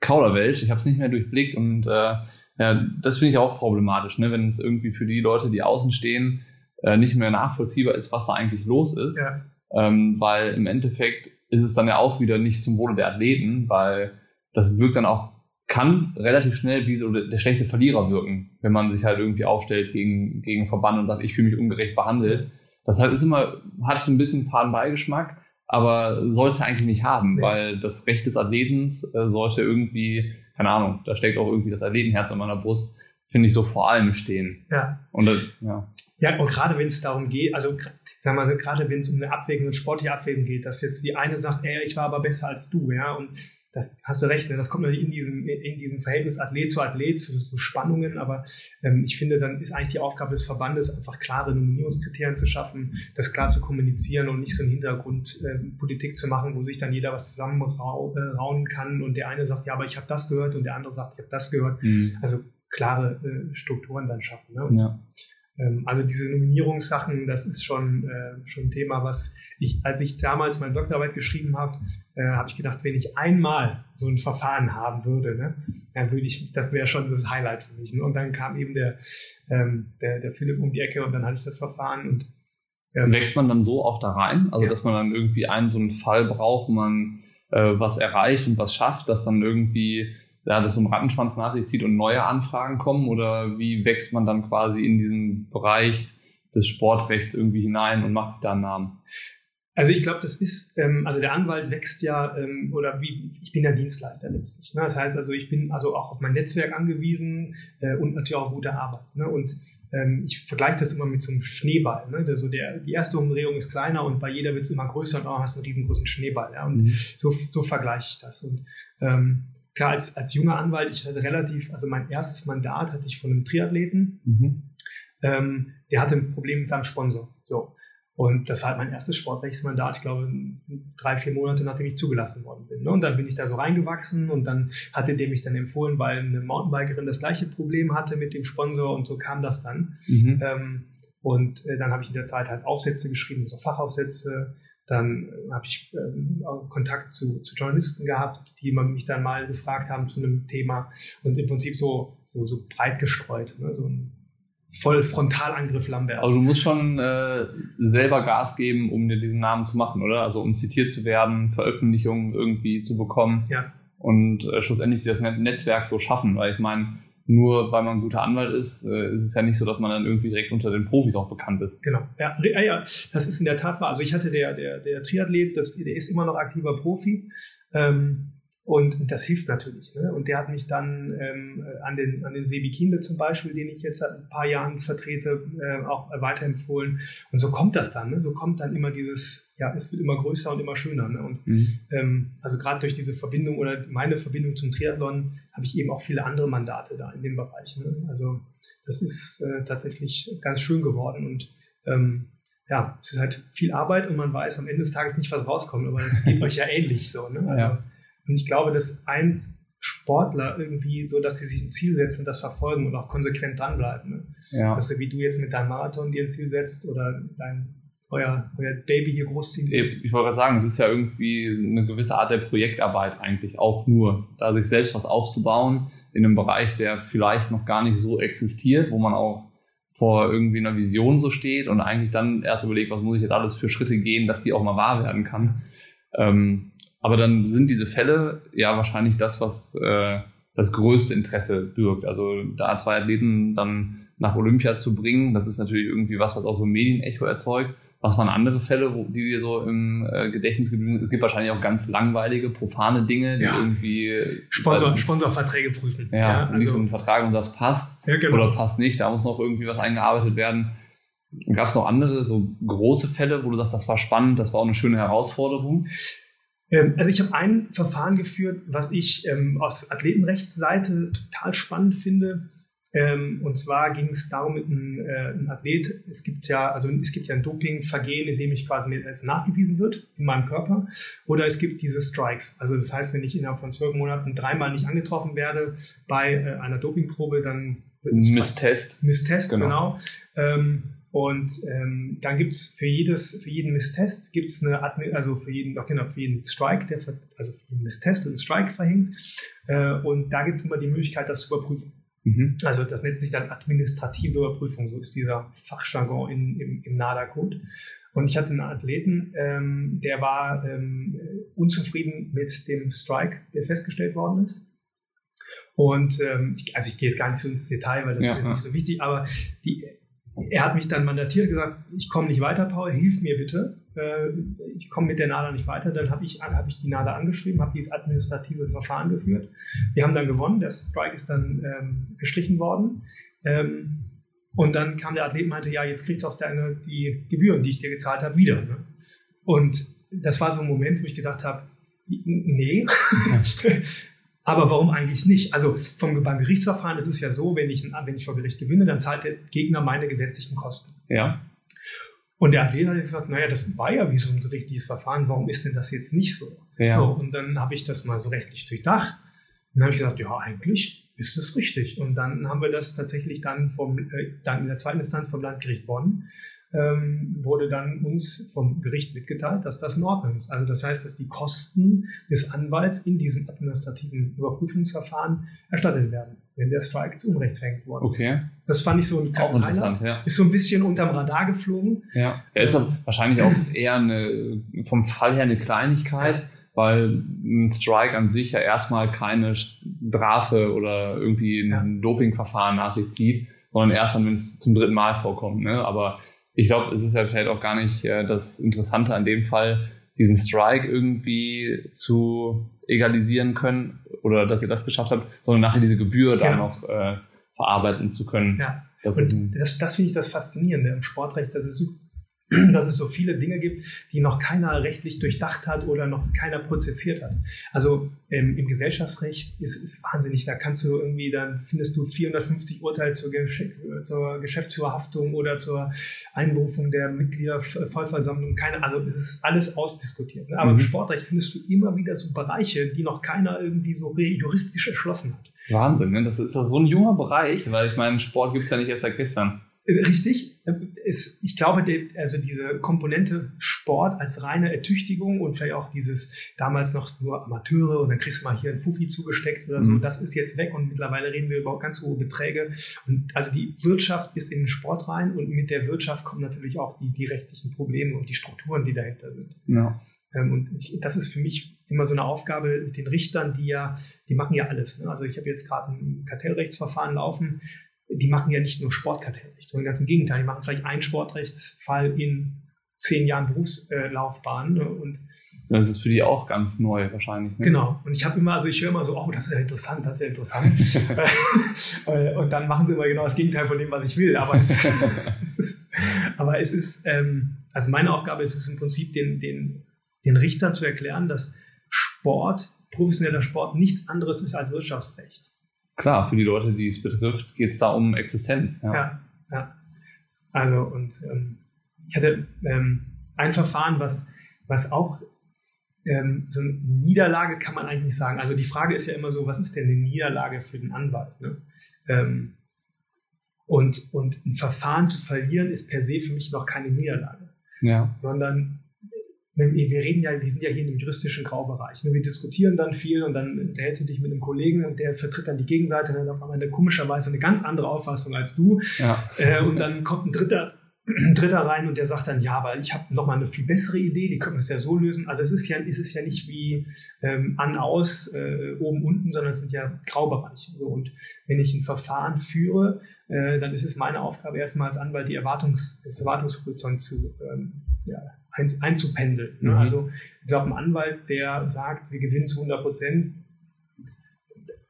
Speaker 3: Kauderwelsch. Ich habe es nicht mehr durchblickt und äh, ja, das finde ich auch problematisch, ne? wenn es irgendwie für die Leute, die außen stehen, äh, nicht mehr nachvollziehbar ist, was da eigentlich los ist. Ja. Ähm, weil im Endeffekt ist es dann ja auch wieder nicht zum Wohle der Athleten, weil das wirkt dann auch, kann relativ schnell wie so der schlechte Verlierer wirken, wenn man sich halt irgendwie aufstellt gegen, gegen Verband und sagt, ich fühle mich ungerecht behandelt. Das halt ist immer, hat so ein bisschen Fadenbeigeschmack, aber soll es ja eigentlich nicht haben, nee. weil das Recht des Athletens äh, sollte irgendwie, keine Ahnung, da steckt auch irgendwie das Athletenherz an meiner Brust, finde ich so vor allem stehen.
Speaker 2: Ja.
Speaker 3: Und das, ja.
Speaker 2: Ja, und gerade wenn es darum geht, also sag mal, gerade wenn es um eine Abwägung, eine sportliche Abwägung geht, dass jetzt die eine sagt, ey, ich war aber besser als du, ja, und das hast du recht, ne? das kommt natürlich in diesem, in diesem Verhältnis Athlet zu Athlet, zu, zu Spannungen, aber ähm, ich finde, dann ist eigentlich die Aufgabe des Verbandes, einfach klare Nominierungskriterien zu schaffen, das klar zu kommunizieren und nicht so einen Hintergrund äh, Politik zu machen, wo sich dann jeder was zusammenrauen äh, kann und der eine sagt, ja, aber ich habe das gehört und der andere sagt, ich habe das gehört. Mhm. Also klare äh, Strukturen dann schaffen. Ne? Und, ja. Ähm, also diese Nominierungssachen, das ist schon, äh, schon ein Thema, was ich, als ich damals meine Doktorarbeit geschrieben habe, äh, habe ich gedacht, wenn ich einmal so ein Verfahren haben würde, ne, dann würde ich, das wäre schon das Highlight für mich. Ne? Und dann kam eben der, ähm, der, der Philipp um die Ecke und dann hatte ich das Verfahren und
Speaker 3: ähm, Wächst man dann so auch da rein? Also, ja. dass man dann irgendwie einen so einen Fall braucht, wo man äh, was erreicht und was schafft, dass dann irgendwie ja, das so einen Rattenschwanz nach sich zieht und neue Anfragen kommen? Oder wie wächst man dann quasi in diesen Bereich des Sportrechts irgendwie hinein und macht sich da einen Namen?
Speaker 2: Also ich glaube, das ist, ähm, also der Anwalt wächst ja, ähm, oder wie, ich bin ja Dienstleister letztlich. Ne? Das heißt also, ich bin also auch auf mein Netzwerk angewiesen äh, und natürlich auch auf gute Arbeit. Ne? Und ähm, ich vergleiche das immer mit so einem Schneeball. Ne? Der, so der, die erste Umdrehung ist kleiner und bei jeder wird es immer größer und auch hast du einen riesengroßen Schneeball. Ja? Und mhm. so, so vergleiche ich das. Und ähm, klar, als, als junger Anwalt, ich hatte relativ, also mein erstes Mandat hatte ich von einem Triathleten. Mhm. Ähm, der hatte ein Problem mit seinem Sponsor. So. Und das war halt mein erstes Sportrechtsmandat, ich glaube, drei, vier Monate nachdem ich zugelassen worden bin. Ne? Und dann bin ich da so reingewachsen und dann hatte der mich dann empfohlen, weil eine Mountainbikerin das gleiche Problem hatte mit dem Sponsor und so kam das dann. Mhm. Ähm, und äh, dann habe ich in der Zeit halt Aufsätze geschrieben, so Fachaufsätze. Dann äh, habe ich äh, Kontakt zu, zu, Journalisten gehabt, die mich dann mal gefragt haben zu einem Thema und im Prinzip so, so, so breit gestreut. Ne? So ein voll Frontalangriff Lambert.
Speaker 3: Also du musst schon äh, selber Gas geben, um dir diesen Namen zu machen, oder? Also um zitiert zu werden, Veröffentlichungen irgendwie zu bekommen.
Speaker 2: Ja.
Speaker 3: Und äh, schlussendlich das Netzwerk so schaffen, weil ich meine, nur weil man ein guter Anwalt ist, äh, ist es ja nicht so, dass man dann irgendwie direkt unter den Profis auch bekannt ist.
Speaker 2: Genau. Ja, ja, ja das ist in der Tat wahr. Also ich hatte der, der, der Triathlet, das, der ist immer noch aktiver Profi. Ähm, und das hilft natürlich. Ne? Und der hat mich dann ähm, an den, an den Sebi Kienle zum Beispiel, den ich jetzt seit ein paar Jahren vertrete, äh, auch weiterempfohlen. Und so kommt das dann. Ne? So kommt dann immer dieses, ja, es wird immer größer und immer schöner. Ne? Und mhm. ähm, also gerade durch diese Verbindung oder meine Verbindung zum Triathlon habe ich eben auch viele andere Mandate da in dem Bereich. Ne? Also das ist äh, tatsächlich ganz schön geworden. Und ähm, ja, es ist halt viel Arbeit und man weiß am Ende des Tages nicht, was rauskommt, aber es geht euch ja ähnlich so. Ne? Also, ja. Und ich glaube, das eint Sportler irgendwie so, dass sie sich ein Ziel setzen, das verfolgen und auch konsequent dranbleiben. Ne? Ja. Dass du, wie du jetzt mit deinem Marathon dir ein Ziel setzt oder dein euer, euer Baby hier großziehen
Speaker 3: Ich, ich wollte gerade sagen, es ist ja irgendwie eine gewisse Art der Projektarbeit eigentlich auch nur, da sich selbst was aufzubauen in einem Bereich, der vielleicht noch gar nicht so existiert, wo man auch vor irgendwie einer Vision so steht und eigentlich dann erst überlegt, was muss ich jetzt alles für Schritte gehen, dass die auch mal wahr werden kann. Ähm, aber dann sind diese Fälle ja wahrscheinlich das, was äh, das größte Interesse birgt. Also da zwei Athleten dann nach Olympia zu bringen, das ist natürlich irgendwie was, was auch so ein Medienecho erzeugt. Was waren andere Fälle, wo, die wir so im äh, Gedächtnis geblieben sind? Es gibt wahrscheinlich auch ganz langweilige, profane Dinge, die ja. irgendwie
Speaker 2: Sponsor, also, Sponsorverträge prüfen.
Speaker 3: Ja, ja also, so ein Vertrag und das passt ja, genau. oder passt nicht. Da muss noch irgendwie was eingearbeitet werden. Gab es noch andere so große Fälle, wo du sagst, das war spannend, das war auch eine schöne Herausforderung?
Speaker 2: Ähm, also ich habe ein Verfahren geführt, was ich ähm, aus Athletenrechtsseite total spannend finde. Ähm, und zwar ging es darum, mit einem, äh, einem Athlet, es gibt ja, also es gibt ja ein Dopingvergehen, in dem ich quasi mir es nachgewiesen wird in meinem Körper, oder es gibt diese Strikes. Also das heißt, wenn ich innerhalb von zwölf Monaten dreimal nicht angetroffen werde bei äh, einer Dopingprobe, dann
Speaker 3: wird es Misstest.
Speaker 2: Misstest, genau. genau. Ähm, und ähm, dann gibt es für jedes, für jeden Misstest gibt es eine, also für jeden, genau, für jeden Strike, der, also für jeden Misstest wird ein Strike verhängt. Äh, und da gibt es immer die Möglichkeit, das zu überprüfen. Mhm. Also das nennt sich dann administrative Überprüfung, so ist dieser Fachjargon in, im, im NADA-Code. Und ich hatte einen Athleten, ähm, der war ähm, unzufrieden mit dem Strike, der festgestellt worden ist. Und ähm, ich, also ich gehe jetzt gar nicht so ins Detail, weil das ja, ist ja. nicht so wichtig, aber die, er hat mich dann mandatiert, gesagt, ich komme nicht weiter, Paul, hilf mir bitte. Äh, ich komme mit der NADA nicht weiter. Dann habe ich, hab ich die NADA angeschrieben, habe dieses administrative Verfahren geführt. Wir haben dann gewonnen, der Strike ist dann ähm, gestrichen worden. Ähm, und dann kam der Athlet und meinte, ja, jetzt kriegt doch deine, die Gebühren, die ich dir gezahlt habe, wieder. Ne? Und das war so ein Moment, wo ich gedacht habe, nee, Aber warum eigentlich nicht? Also vom, beim Gerichtsverfahren ist es ja so, wenn ich, wenn ich vor Gericht gewinne, dann zahlt der Gegner meine gesetzlichen Kosten.
Speaker 3: Ja.
Speaker 2: Und der Athlet hat gesagt, naja, das war ja wie so ein gerichtliches Verfahren, warum ist denn das jetzt nicht so? Ja. so und dann habe ich das mal so rechtlich durchdacht. Und dann habe ich gesagt, ja, eigentlich ist das richtig. Und dann haben wir das tatsächlich dann vom, äh, dann in der zweiten Instanz vom Landgericht Bonn ähm, wurde dann uns vom Gericht mitgeteilt, dass das in Ordnung ist. Also das heißt, dass die Kosten des Anwalts in diesem administrativen Überprüfungsverfahren erstattet werden, wenn der Strike zu Unrecht verhängt worden
Speaker 3: okay. ist.
Speaker 2: Das fand ich so ein
Speaker 3: auch interessant, ja.
Speaker 2: Ist so ein bisschen unterm Radar geflogen.
Speaker 3: Ja, er ist ähm, wahrscheinlich auch eher eine, vom Fall her eine Kleinigkeit. Weil ein Strike an sich ja erstmal keine Strafe oder irgendwie ein ja. Dopingverfahren nach sich zieht, sondern erst dann, wenn es zum dritten Mal vorkommt. Ne? Aber ich glaube, es ist ja vielleicht auch gar nicht äh, das Interessante an dem Fall, diesen Strike irgendwie zu egalisieren können oder dass ihr das geschafft habt, sondern nachher diese Gebühr genau. da noch äh, verarbeiten zu können.
Speaker 2: Ja. Das, das, das finde ich das Faszinierende im Sportrecht, dass es so dass es so viele Dinge gibt, die noch keiner rechtlich durchdacht hat oder noch keiner prozessiert hat. Also ähm, im Gesellschaftsrecht ist, ist wahnsinnig. Da kannst du irgendwie, dann findest du 450 Urteile zur, Gesch zur Geschäftsführerhaftung oder zur Einberufung der Mitgliedervollversammlung. Keine, also es ist alles ausdiskutiert. Ne? Aber mhm. im Sportrecht findest du immer wieder so Bereiche, die noch keiner irgendwie so juristisch erschlossen hat.
Speaker 3: Wahnsinn, ne? das ist ja so ein junger Bereich, weil ich meine, Sport gibt's ja nicht erst seit gestern.
Speaker 2: Richtig. Es, ich glaube, also diese Komponente Sport als reine Ertüchtigung und vielleicht auch dieses damals noch nur Amateure und dann kriegst du mal hier ein Fuffi zugesteckt oder so, mhm. das ist jetzt weg und mittlerweile reden wir über ganz hohe Beträge. Und also die Wirtschaft ist in den Sport rein und mit der Wirtschaft kommen natürlich auch die, die rechtlichen Probleme und die Strukturen, die dahinter sind. Ja. Ähm, und ich, das ist für mich immer so eine Aufgabe mit den Richtern, die ja, die machen ja alles. Ne? Also ich habe jetzt gerade ein Kartellrechtsverfahren laufen die machen ja nicht nur Sportkartellrecht, sondern ganz im Gegenteil, die machen vielleicht einen Sportrechtsfall in zehn Jahren Berufslaufbahn. Ne? Und
Speaker 3: das ist für die auch ganz neu wahrscheinlich.
Speaker 2: Ne? Genau. Und ich habe immer, also ich höre immer so, oh, das ist ja interessant, das ist ja interessant. Äh, und dann machen sie immer genau das Gegenteil von dem, was ich will. Aber es, es ist, aber es ist ähm, also meine Aufgabe ist es im Prinzip, den, den, den Richtern zu erklären, dass Sport, professioneller Sport nichts anderes ist als Wirtschaftsrecht
Speaker 3: klar, für die Leute, die es betrifft, geht es da um Existenz.
Speaker 2: Ja, ja. ja. Also, und ähm, ich hatte ähm, ein Verfahren, was, was auch ähm, so eine Niederlage kann man eigentlich nicht sagen. Also die Frage ist ja immer so, was ist denn eine Niederlage für den Anwalt? Ne? Ähm, und, und ein Verfahren zu verlieren ist per se für mich noch keine Niederlage. Ja. Sondern wir reden ja, wir sind ja hier in einem juristischen Graubereich. Ne? Wir diskutieren dann viel und dann unterhältst du dich mit einem Kollegen und der vertritt dann die Gegenseite und dann auf einmal eine komischerweise eine ganz andere Auffassung als du. Ja. Äh, und dann kommt ein dritter, ein dritter rein und der sagt dann, ja, weil ich habe nochmal eine viel bessere Idee, die können wir es ja so lösen. Also es ist ja, es ist ja nicht wie ähm, an, aus, äh, oben, unten, sondern es sind ja Graubereiche. So. Und wenn ich ein Verfahren führe, äh, dann ist es meine Aufgabe, erstmal als Anwalt die Erwartungs, das Erwartungshorizont zu ähm, ja, ein, einzupendeln. Ne? Mhm. Also ich glaube, ein Anwalt, der sagt, wir gewinnen zu 100 Prozent,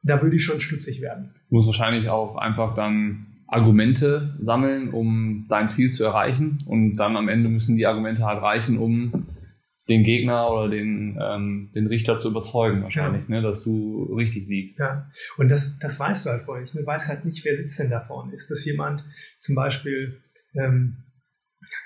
Speaker 2: da würde ich schon stutzig werden.
Speaker 3: Du musst wahrscheinlich auch einfach dann Argumente sammeln, um dein Ziel zu erreichen. Und dann am Ende müssen die Argumente halt reichen, um den Gegner oder den, ähm, den Richter zu überzeugen, wahrscheinlich, ja. ne, dass du richtig liegst.
Speaker 2: Ja, und das, das weißt du halt vorher nicht. Du weißt halt nicht, wer sitzt denn da vorne. Ist das jemand zum Beispiel, ähm,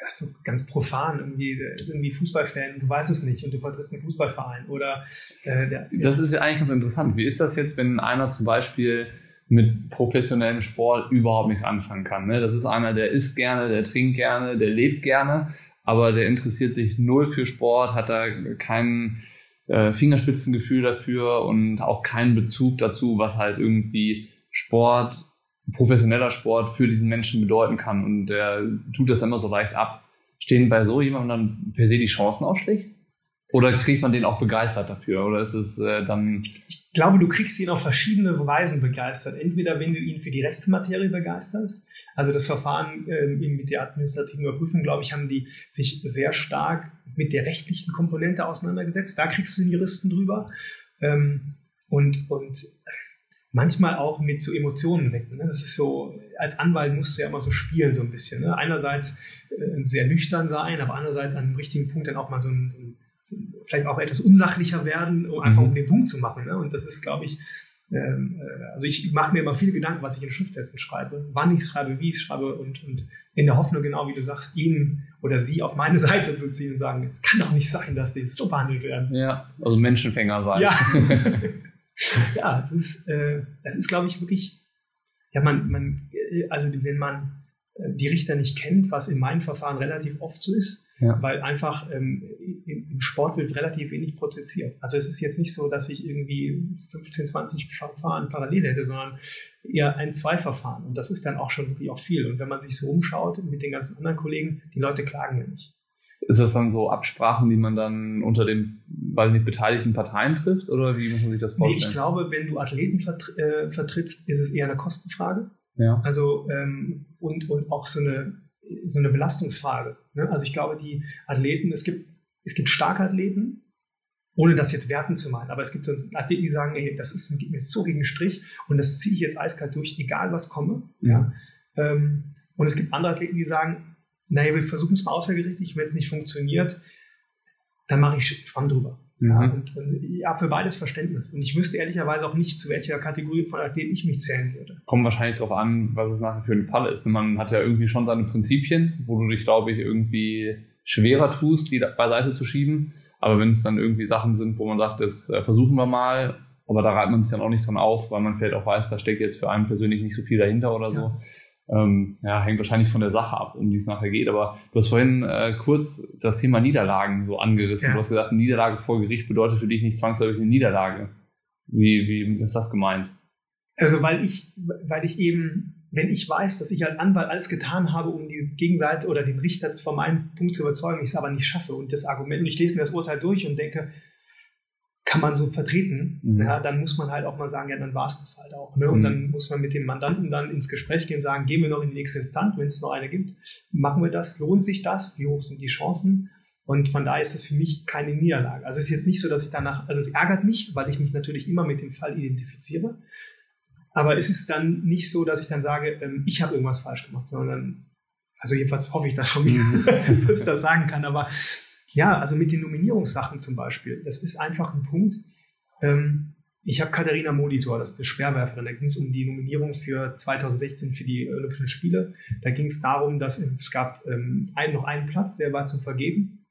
Speaker 2: das ist so ganz profan irgendwie, ist irgendwie Fußballfan, du weißt es nicht und du vertrittst einen Fußballverein oder
Speaker 3: äh, der, Das ist ja eigentlich ganz interessant. Wie ist das jetzt, wenn einer zum Beispiel mit professionellem Sport überhaupt nichts anfangen kann? Ne? Das ist einer, der isst gerne, der trinkt gerne, der lebt gerne, aber der interessiert sich null für Sport, hat da kein äh, Fingerspitzengefühl dafür und auch keinen Bezug dazu, was halt irgendwie Sport professioneller Sport für diesen Menschen bedeuten kann. Und der tut das immer so leicht ab. Stehen bei so jemandem dann per se die Chancen auch schlecht? Oder kriegt man den auch begeistert dafür? Oder ist es äh, dann.
Speaker 2: Ich glaube, du kriegst ihn auf verschiedene Weisen begeistert. Entweder wenn du ihn für die Rechtsmaterie begeisterst. Also das Verfahren äh, mit der administrativen Überprüfung, glaube ich, haben die sich sehr stark mit der rechtlichen Komponente auseinandergesetzt. Da kriegst du den Juristen drüber. Ähm, und, und manchmal auch mit so Emotionen wecken. Ne? Das ist so, als Anwalt musst du ja immer so spielen, so ein bisschen. Ne? Einerseits äh, sehr nüchtern sein, aber andererseits an einem richtigen Punkt dann auch mal so ein, so ein vielleicht auch etwas unsachlicher werden, um einfach mhm. um den Punkt zu machen. Ne? Und das ist, glaube ich, ähm, äh, also ich mache mir immer viele Gedanken, was ich in Schriftsätzen schreibe, wann ich es schreibe, wie ich es schreibe und, und in der Hoffnung, genau wie du sagst, ihn oder sie auf meine Seite zu ziehen und sagen, es kann doch nicht sein, dass die so behandelt werden.
Speaker 3: Ja, also Menschenfänger sein.
Speaker 2: Ja. ja, das ist, äh, das ist, glaube ich, wirklich, ja, man, man, äh, also wenn man äh, die Richter nicht kennt, was in meinen Verfahren relativ oft so ist, ja. weil einfach ähm, im Sport wird relativ wenig prozessiert. Also es ist jetzt nicht so, dass ich irgendwie 15, 20 Verfahren parallel hätte, sondern eher ein, zwei Verfahren. Und das ist dann auch schon wirklich auch viel. Und wenn man sich so umschaut mit den ganzen anderen Kollegen, die Leute klagen ja nicht.
Speaker 3: Ist das dann so Absprachen, die man dann unter den, weiß nicht, beteiligten Parteien trifft oder wie muss man sich das vorstellen?
Speaker 2: Nee, ich glaube, wenn du Athleten vertr äh, vertrittst, ist es eher eine Kostenfrage. Ja. Also ähm, und, und auch so eine so eine Belastungsfrage. Ne? Also ich glaube, die Athleten, es gibt, es gibt starke Athleten, ohne das jetzt werten zu meinen, aber es gibt Athleten, die sagen, ey, das ist, geht mir so gegen den Strich und das ziehe ich jetzt eiskalt durch, egal was komme. Ja. ja. Ähm, und es gibt andere Athleten, die sagen, naja, wir versuchen es mal außergerichtlich, wenn es nicht funktioniert, dann mache ich Schwamm drüber. Mhm. Ja, und, und ich habe für beides Verständnis. Und ich wüsste ehrlicherweise auch nicht, zu welcher Kategorie von Athleten ich mich zählen würde.
Speaker 3: Kommt wahrscheinlich darauf an, was es nachher für ein Fall ist. Man hat ja irgendwie schon seine Prinzipien, wo du dich, glaube ich, irgendwie schwerer tust, die beiseite zu schieben. Aber wenn es dann irgendwie Sachen sind, wo man sagt, das äh, versuchen wir mal, aber da reibt man sich dann auch nicht dran auf, weil man vielleicht auch weiß, da steckt jetzt für einen persönlich nicht so viel dahinter oder ja. so. Ähm, ja, hängt wahrscheinlich von der Sache ab, um die es nachher geht. Aber du hast vorhin äh, kurz das Thema Niederlagen so angerissen. Ja. Du hast gesagt, eine Niederlage vor Gericht bedeutet für dich nicht zwangsläufig eine Niederlage. Wie, wie ist das gemeint?
Speaker 2: Also weil ich, weil ich eben, wenn ich weiß, dass ich als Anwalt alles getan habe, um die Gegenseite oder den Richter von meinem Punkt zu überzeugen, ich es aber nicht schaffe und das Argument, und ich lese mir das Urteil durch und denke, kann man so vertreten, mhm. ja, dann muss man halt auch mal sagen, ja, dann war es das halt auch. Ne? Und mhm. dann muss man mit dem Mandanten dann ins Gespräch gehen und sagen, gehen wir noch in die nächste Instanz, wenn es noch eine gibt, machen wir das, lohnt sich das, wie hoch sind die Chancen? Und von daher ist das für mich keine Niederlage. Also es ist jetzt nicht so, dass ich danach, also es ärgert mich, weil ich mich natürlich immer mit dem Fall identifiziere. Aber es ist dann nicht so, dass ich dann sage, ähm, ich habe irgendwas falsch gemacht, sondern, also jedenfalls hoffe ich das von mir, mhm. dass ich das sagen kann. Aber ja, also mit den Nominierungssachen zum Beispiel. Das ist einfach ein Punkt. Ähm, ich habe Katharina Molitor, das ist die Speerwerferin. Da ging es um die Nominierung für 2016 für die Olympischen Spiele. Da ging es darum, dass es gab ähm, ein, noch einen Platz, der war zu vergeben.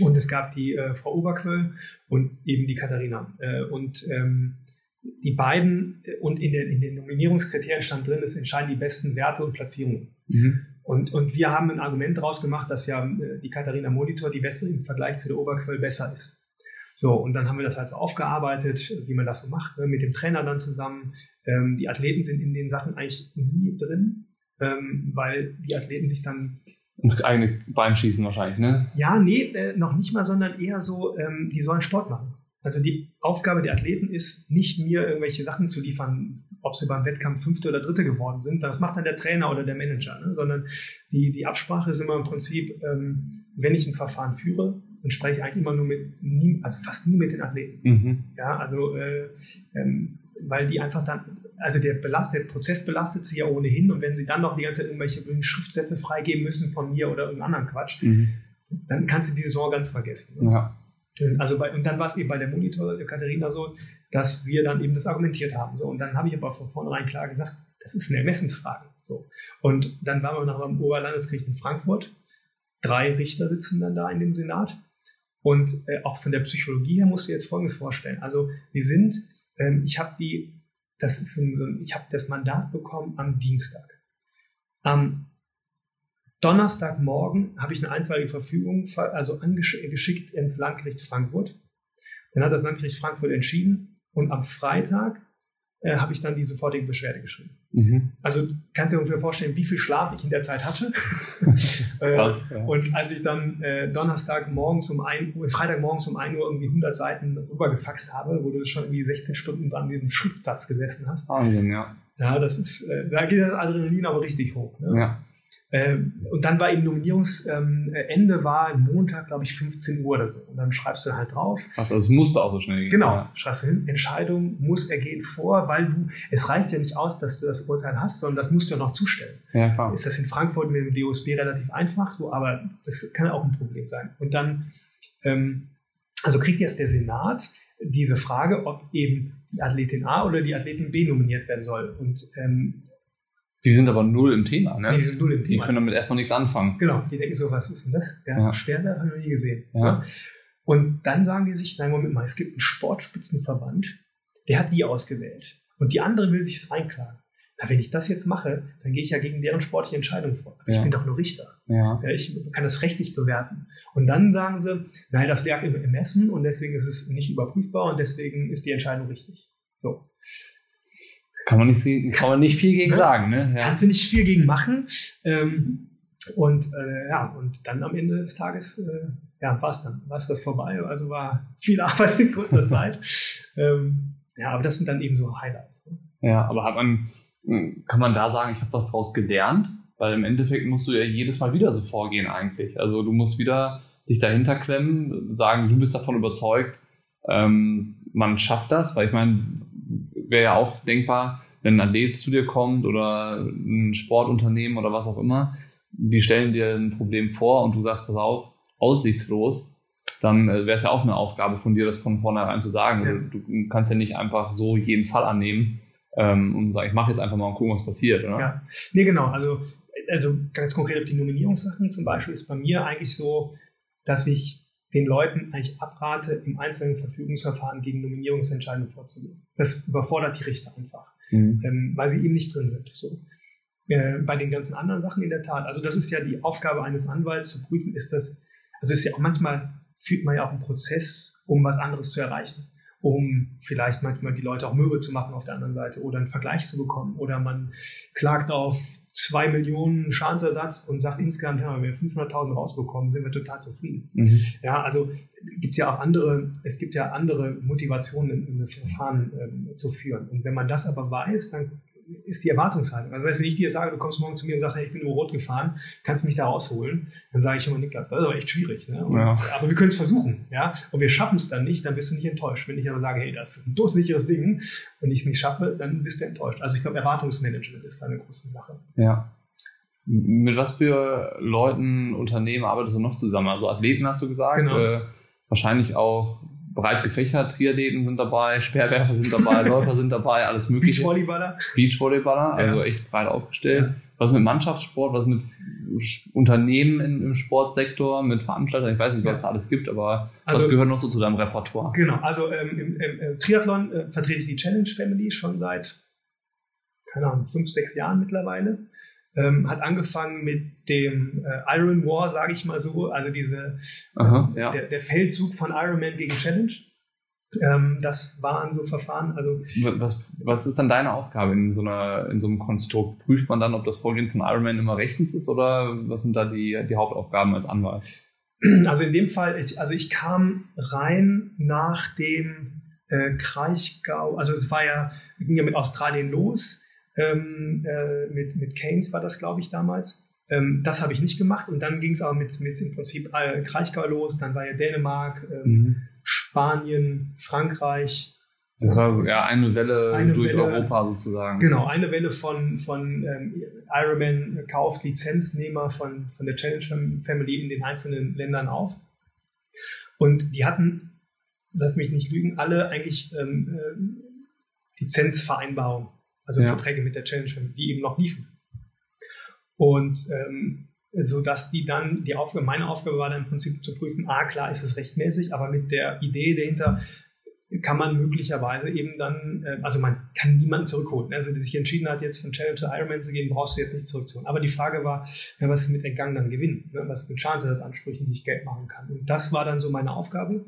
Speaker 2: Und es gab die äh, Frau Oberquell und eben die Katharina. Äh, und ähm, die beiden, äh, und in den, in den Nominierungskriterien stand drin, es entscheiden die besten Werte und Platzierungen. Mhm. Und, und wir haben ein Argument daraus gemacht, dass ja äh, die Katharina Molitor die bessere im Vergleich zu der Oberquell besser ist. So, und dann haben wir das halt aufgearbeitet, wie man das so macht, ne, mit dem Trainer dann zusammen. Ähm, die Athleten sind in den Sachen eigentlich nie drin, ähm, weil die Athleten sich dann
Speaker 3: ins eigene Bein schießen wahrscheinlich, ne?
Speaker 2: Ja, nee, äh, noch nicht mal, sondern eher so, ähm, die sollen Sport machen. Also die Aufgabe der Athleten ist nicht mir irgendwelche Sachen zu liefern, ob sie beim Wettkampf Fünfte oder Dritte geworden sind. Das macht dann der Trainer oder der Manager, ne? sondern die, die Absprache ist immer im Prinzip, ähm, wenn ich ein Verfahren führe, dann spreche ich eigentlich immer nur mit, nie, also fast nie mit den Athleten. Mhm. Ja, also äh, ähm, weil die einfach dann, also der, Belast, der Prozess belastet sie ja ohnehin und wenn sie dann noch die ganze Zeit irgendwelche Schriftsätze freigeben müssen von mir oder irgendeinem anderen Quatsch, mhm. dann kannst du die Saison ganz vergessen. Ne? Ja. Also bei, und dann war es eben bei der Monitor der Katharina so, dass wir dann eben das argumentiert haben. So. Und dann habe ich aber von vornherein klar gesagt, das ist eine Ermessensfrage. So. Und dann waren wir noch beim Oberlandesgericht in Frankfurt. Drei Richter sitzen dann da in dem Senat. Und äh, auch von der Psychologie her musst du jetzt Folgendes vorstellen. Also wir sind, ähm, ich habe die, das ist so, ich habe das Mandat bekommen am Dienstag. Am Donnerstagmorgen habe ich eine einstweilige Verfügung also angeschickt ins Landgericht Frankfurt. Dann hat das Landgericht Frankfurt entschieden und am Freitag äh, habe ich dann die sofortige Beschwerde geschrieben. Mhm. Also kannst du dir ungefähr vorstellen, wie viel Schlaf ich in der Zeit hatte. Äh, Krass, ja. Und als ich dann äh, Donnerstag morgens um ein, Freitag morgens um 1 Uhr irgendwie 100 Seiten rübergefaxt habe, wo du schon irgendwie 16 Stunden dran diesem Schriftsatz gesessen hast.
Speaker 3: Wahnsinn, ja.
Speaker 2: Ja, das ist, äh, da geht das Adrenalin aber richtig hoch. Ne? Ja. Ähm, und dann war eben Nominierungsende ähm, war Montag, glaube ich, 15 Uhr oder so. Und dann schreibst du halt drauf.
Speaker 3: Also es musste auch so schnell gehen.
Speaker 2: Genau, ja. schreibst du hin, Entscheidung muss ergehen vor, weil du, es reicht ja nicht aus, dass du das Urteil hast, sondern das musst du ja noch zustellen. Ja, klar. Ist das in Frankfurt mit dem DOSB relativ einfach, so, aber das kann auch ein Problem sein. Und dann, ähm, also kriegt jetzt der Senat diese Frage, ob eben die Athletin A oder die Athletin B nominiert werden soll. Und ähm,
Speaker 3: die sind aber null im Thema, ne?
Speaker 2: Nee, die sind null im Thema.
Speaker 3: Die können damit erstmal nichts anfangen.
Speaker 2: Genau, die denken so, was ist denn das? Ja, ja. Sperrwert habe ich noch nie gesehen. Ja. Und dann sagen die sich, nein, Moment mal, es gibt einen Sportspitzenverband, der hat die ausgewählt. Und die andere will sich es einklagen. Na, wenn ich das jetzt mache, dann gehe ich ja gegen deren sportliche Entscheidung vor. Ja. Ich bin doch nur Richter. Ja. Ich kann das rechtlich bewerten. Und dann sagen sie, nein, das lag im Ermessen und deswegen ist es nicht überprüfbar und deswegen ist die Entscheidung richtig. So.
Speaker 3: Kann man nicht, kann man nicht viel gegen ne? sagen, ne?
Speaker 2: Ja. Kannst du nicht viel gegen machen. Ähm, und äh, ja, und dann am Ende des Tages, äh, ja, war es dann, war es das vorbei. Also war viel Arbeit in kurzer Zeit. Ähm, ja, aber das sind dann eben so Highlights. Ne?
Speaker 3: Ja, aber hat man, kann man da sagen, ich habe was daraus gelernt? weil im Endeffekt musst du ja jedes Mal wieder so vorgehen eigentlich. Also du musst wieder dich dahinter klemmen, sagen, du bist davon überzeugt, ähm, man schafft das, weil ich meine, wäre ja auch denkbar, wenn ein Athlet zu dir kommt oder ein Sportunternehmen oder was auch immer, die stellen dir ein Problem vor und du sagst, pass auf, aussichtslos, dann äh, wäre es ja auch eine Aufgabe von dir, das von vornherein zu sagen.
Speaker 2: Ja.
Speaker 3: Du, du kannst ja nicht einfach so jeden Fall annehmen ähm, und sagen, ich mache jetzt einfach mal und gucken, was passiert. Oder?
Speaker 2: Ja, nee, genau. Also, also ganz konkret auf die Nominierungssachen zum Beispiel ist bei mir eigentlich so, dass ich den Leuten eigentlich abrate, im einzelnen Verfügungsverfahren gegen Nominierungsentscheidungen vorzugehen. Das überfordert die Richter einfach,
Speaker 3: Mhm.
Speaker 2: ähm, weil sie eben nicht drin sind. So. Äh, bei den ganzen anderen Sachen in der Tat. Also das ist ja die Aufgabe eines Anwalts zu prüfen, ist das, also ist ja auch manchmal führt man ja auch einen Prozess, um was anderes zu erreichen, um vielleicht manchmal die Leute auch mürbe zu machen auf der anderen Seite oder einen Vergleich zu bekommen oder man klagt auf zwei Millionen Schadensersatz und sagt insgesamt, ja, wenn wir 500.000 rausbekommen, sind wir total zufrieden.
Speaker 3: Mhm.
Speaker 2: Ja, also gibt ja auch andere, es gibt ja andere Motivationen, in, in Verfahren ähm, zu führen. Und wenn man das aber weiß, dann ist die Erwartungshaltung. Also wenn ich dir sage, du kommst morgen zu mir und sagst, hey, ich bin über Rot gefahren, kannst du mich da rausholen, dann sage ich immer, Niklas, das ist aber echt schwierig. Ne? Und,
Speaker 3: Ja.
Speaker 2: Aber wir können es versuchen, ja. Und wir schaffen es dann nicht, dann bist du nicht enttäuscht. Wenn ich aber sage, hey, das ist ein sicheres Ding und ich es nicht schaffe, dann bist du enttäuscht. Also ich glaube, Erwartungsmanagement ist da eine große Sache.
Speaker 3: Ja. Mit was für Leuten, Unternehmen arbeitest du noch zusammen? Also Athleten hast du gesagt,
Speaker 2: Genau.
Speaker 3: äh, wahrscheinlich auch breit gefächert, Triathleten sind dabei, Speerwerfer sind dabei, Läufer sind dabei, alles mögliche.
Speaker 2: Beachvolleyballer,
Speaker 3: Beachvolleyballer, also
Speaker 2: Ja.
Speaker 3: echt breit aufgestellt.
Speaker 2: Ja.
Speaker 3: Was mit Mannschaftssport, was mit Unternehmen im, im Sportsektor, mit Veranstaltern, ich weiß nicht, was es da alles gibt, aber was
Speaker 2: Also-
Speaker 3: gehört noch so zu deinem Repertoire?
Speaker 2: Genau, also ähm, im, im, im Triathlon äh, vertrete ich die Challenge Family schon seit, keine Ahnung, fünf, sechs Jahren mittlerweile. Ähm, hat angefangen mit dem äh, Iron War, sage ich mal so, also diese,
Speaker 3: Aha, ja.
Speaker 2: der, der Feldzug von Ironman gegen Challenge. Ähm, das waren so Verfahren, also
Speaker 3: Was, was ist dann deine Aufgabe in so, einer, in so einem Konstrukt? Prüft man dann, ob das Vorgehen von Ironman immer rechtens ist oder was sind da die, die Hauptaufgaben als Anwalt?
Speaker 2: Also in dem Fall, ich, also ich kam rein nach dem äh, Kraichgau, also es war ja, ging ja mit Australien los, ähm, äh, mit, mit Keynes war das, glaube ich, damals. Ähm, das habe ich nicht gemacht und dann ging es aber mit, mit im Prinzip äh, Kraichgau los, dann war ja Dänemark, ähm, Spanien, Frankreich,
Speaker 3: Das war ja eine Welle
Speaker 2: Eine
Speaker 3: durch
Speaker 2: Welle.
Speaker 3: Europa sozusagen.
Speaker 2: Genau, eine Welle von, von ähm, Ironman kauft Lizenznehmer von, von der Challenge Family in den einzelnen Ländern auf. Und die hatten, lass mich nicht lügen, alle eigentlich ähm, ähm, Lizenzvereinbarungen, also
Speaker 3: Ja.
Speaker 2: Verträge mit der Challenge Family, die eben noch liefen. Und ähm, so dass die dann, die Aufgabe, meine Aufgabe war dann im Prinzip zu prüfen, ah, klar ist es rechtmäßig, aber mit der Idee dahinter, kann man möglicherweise eben dann, äh, also man kann niemanden zurückholen. Also der sich entschieden hat, jetzt von Challenge zu Ironman zu gehen, brauchst du jetzt nicht zurückzuholen. Aber die Frage war, ja, was ist mit entgangenen Gewinn? Ne? Was ist mit Schadensersatzansprüchen, die ich Geld machen kann? Und das war dann so meine Aufgabe.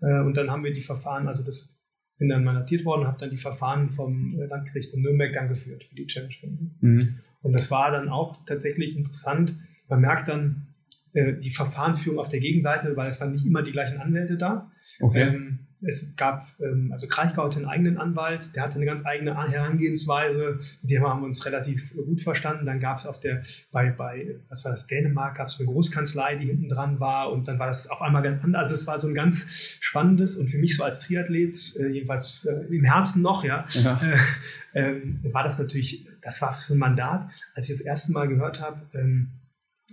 Speaker 2: Äh, und dann haben wir die Verfahren, also das bin dann mandatiert worden, habe dann die Verfahren vom Landgericht in Nürnberg dann geführt für die Challenge.
Speaker 3: Mhm.
Speaker 2: Und das war dann auch tatsächlich interessant. Man merkt dann äh, die Verfahrensführung auf der Gegenseite, weil es waren nicht immer die gleichen Anwälte da.
Speaker 3: Okay.
Speaker 2: Ähm, es gab, ähm, also Kraichgau hatte einen eigenen Anwalt, der hatte eine ganz eigene Herangehensweise, mit dem haben wir uns relativ gut verstanden. Dann gab es auf der, bei, bei, was war das, Dänemark, gab es eine Großkanzlei, die hinten dran war und dann war das auf einmal ganz anders. Also es war so ein ganz spannendes und für mich so als Triathlet, äh, jedenfalls äh, im Herzen noch, ja,
Speaker 3: Ja.
Speaker 2: äh, ähm, war das natürlich, das war so ein Mandat, als ich das erste Mal gehört habe, ähm,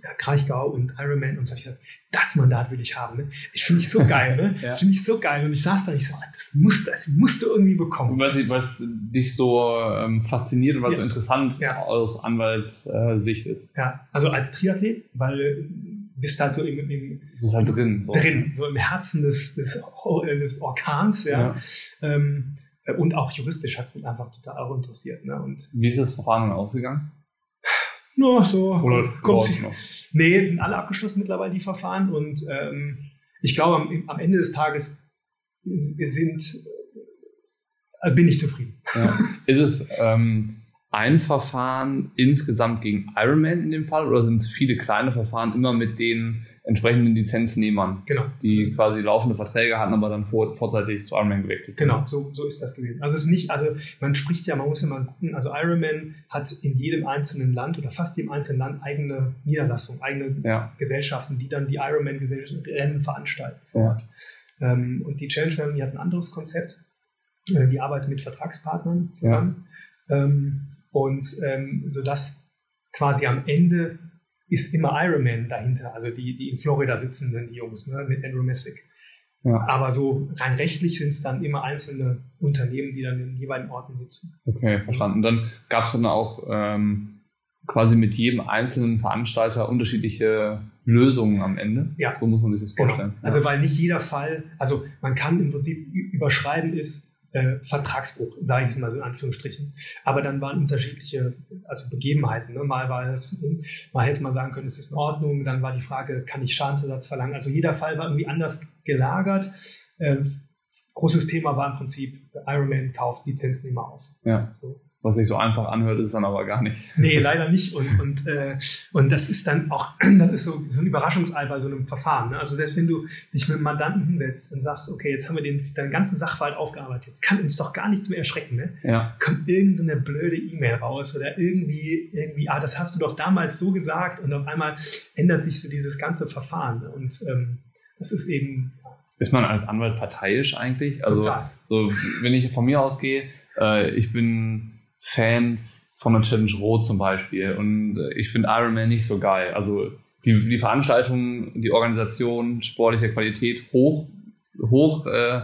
Speaker 2: ja, Kraichgau und Ironman und so, ich gedacht, das Mandat will ich haben. Ne? Ich finde ich so geil, ne?
Speaker 3: Ja.
Speaker 2: Finde ich so geil. Und ich saß da und ich so, ah, das musst du, das musst du irgendwie bekommen.
Speaker 3: Und was, was dich so ähm, fasziniert und was
Speaker 2: Ja.
Speaker 3: so interessant
Speaker 2: Ja.
Speaker 3: aus Anwaltssicht ist.
Speaker 2: Ja, also als Triathlet, weil äh, du bist halt so im, im,
Speaker 3: bist halt drin. So.
Speaker 2: drin, so im Herzen des, des, äh, des Orkans, ja. Ähm, äh, und auch juristisch hat es mich einfach total auch interessiert. Ne? Und
Speaker 3: Wie ist das Verfahren dann ausgegangen?
Speaker 2: No, so
Speaker 3: Oder
Speaker 2: kommt, sie-
Speaker 3: noch?
Speaker 2: Nee, sind alle abgeschlossen mittlerweile, die Verfahren. Und ähm, ich glaube, am, am Ende des Tages sind, äh, bin ich zufrieden.
Speaker 3: Ja. Ist es ähm, ein Verfahren insgesamt gegen Ironman in dem Fall oder sind es viele kleine Verfahren immer mit den entsprechenden Lizenznehmern,
Speaker 2: Genau.
Speaker 3: die quasi laufende Verträge hatten, aber dann vor, vorzeitig zu Ironman gewechselt sind.
Speaker 2: Genau, so, so ist das gewesen. Also es ist nicht, also man spricht ja, man muss ja mal gucken, also Ironman hat in jedem einzelnen Land oder fast jedem einzelnen Land eigene Niederlassungen, eigene
Speaker 3: Ja,
Speaker 2: Gesellschaften, die dann die Ironman-Rennen veranstalten vor
Speaker 3: Ja.
Speaker 2: Ähm, und die Challenge Family hat ein anderes Konzept. Äh, die arbeitet mit Vertragspartnern zusammen. Ähm, und ähm, sodass quasi am Ende ist immer Ironman dahinter, also die, die in Florida sitzenden die Jungs ne, mit Andrew Messick.
Speaker 3: ja,
Speaker 2: Aber so rein rechtlich sind es dann immer einzelne Unternehmen, die dann in jeweiligen Orten sitzen.
Speaker 3: okay, verstanden. Dann gab es dann auch ähm, quasi mit jedem einzelnen Veranstalter unterschiedliche Lösungen am Ende.
Speaker 2: Ja.
Speaker 3: So muss man sich das vorstellen.
Speaker 2: Genau. Also weil nicht jeder Fall, also man kann im Prinzip überschreiben ist äh, Vertragsbruch, sage ich jetzt mal so in Anführungsstrichen. Aber dann waren unterschiedliche also Begebenheiten. Ne? Mal war es, mal hätte man sagen können, es ist in Ordnung. Dann war die Frage, kann ich Schadensersatz verlangen? Also jeder Fall war irgendwie anders gelagert. Äh, großes Thema war im Prinzip, Ironman kauft Lizenznehmer auf.
Speaker 3: ja.
Speaker 2: So.
Speaker 3: Was sich so einfach anhört, ist es dann aber gar nicht.
Speaker 2: Nee, leider nicht. Und, und, äh, und das ist dann auch, das ist so, so ein Überraschungsei bei so einem Verfahren. Ne? Also selbst wenn du dich mit einem Mandanten hinsetzt und sagst, okay, jetzt haben wir den, deinen ganzen Sachverhalt aufgearbeitet, jetzt kann uns doch gar nichts mehr erschrecken. Ne?
Speaker 3: Ja,
Speaker 2: Kommt irgendeine blöde E-Mail raus oder irgendwie, irgendwie, ah, das hast du doch damals so gesagt und auf einmal ändert sich so dieses ganze Verfahren. Ne? Und ähm, das ist eben
Speaker 3: ist man als Anwalt parteiisch eigentlich? Also
Speaker 2: total.
Speaker 3: so, wenn ich von mir ausgehe, äh, ich bin Fan von der Challenge Rot zum Beispiel und äh, ich finde Ironman nicht so geil. Also die, die Veranstaltung, die Organisation, sportliche Qualität hoch, hoch äh,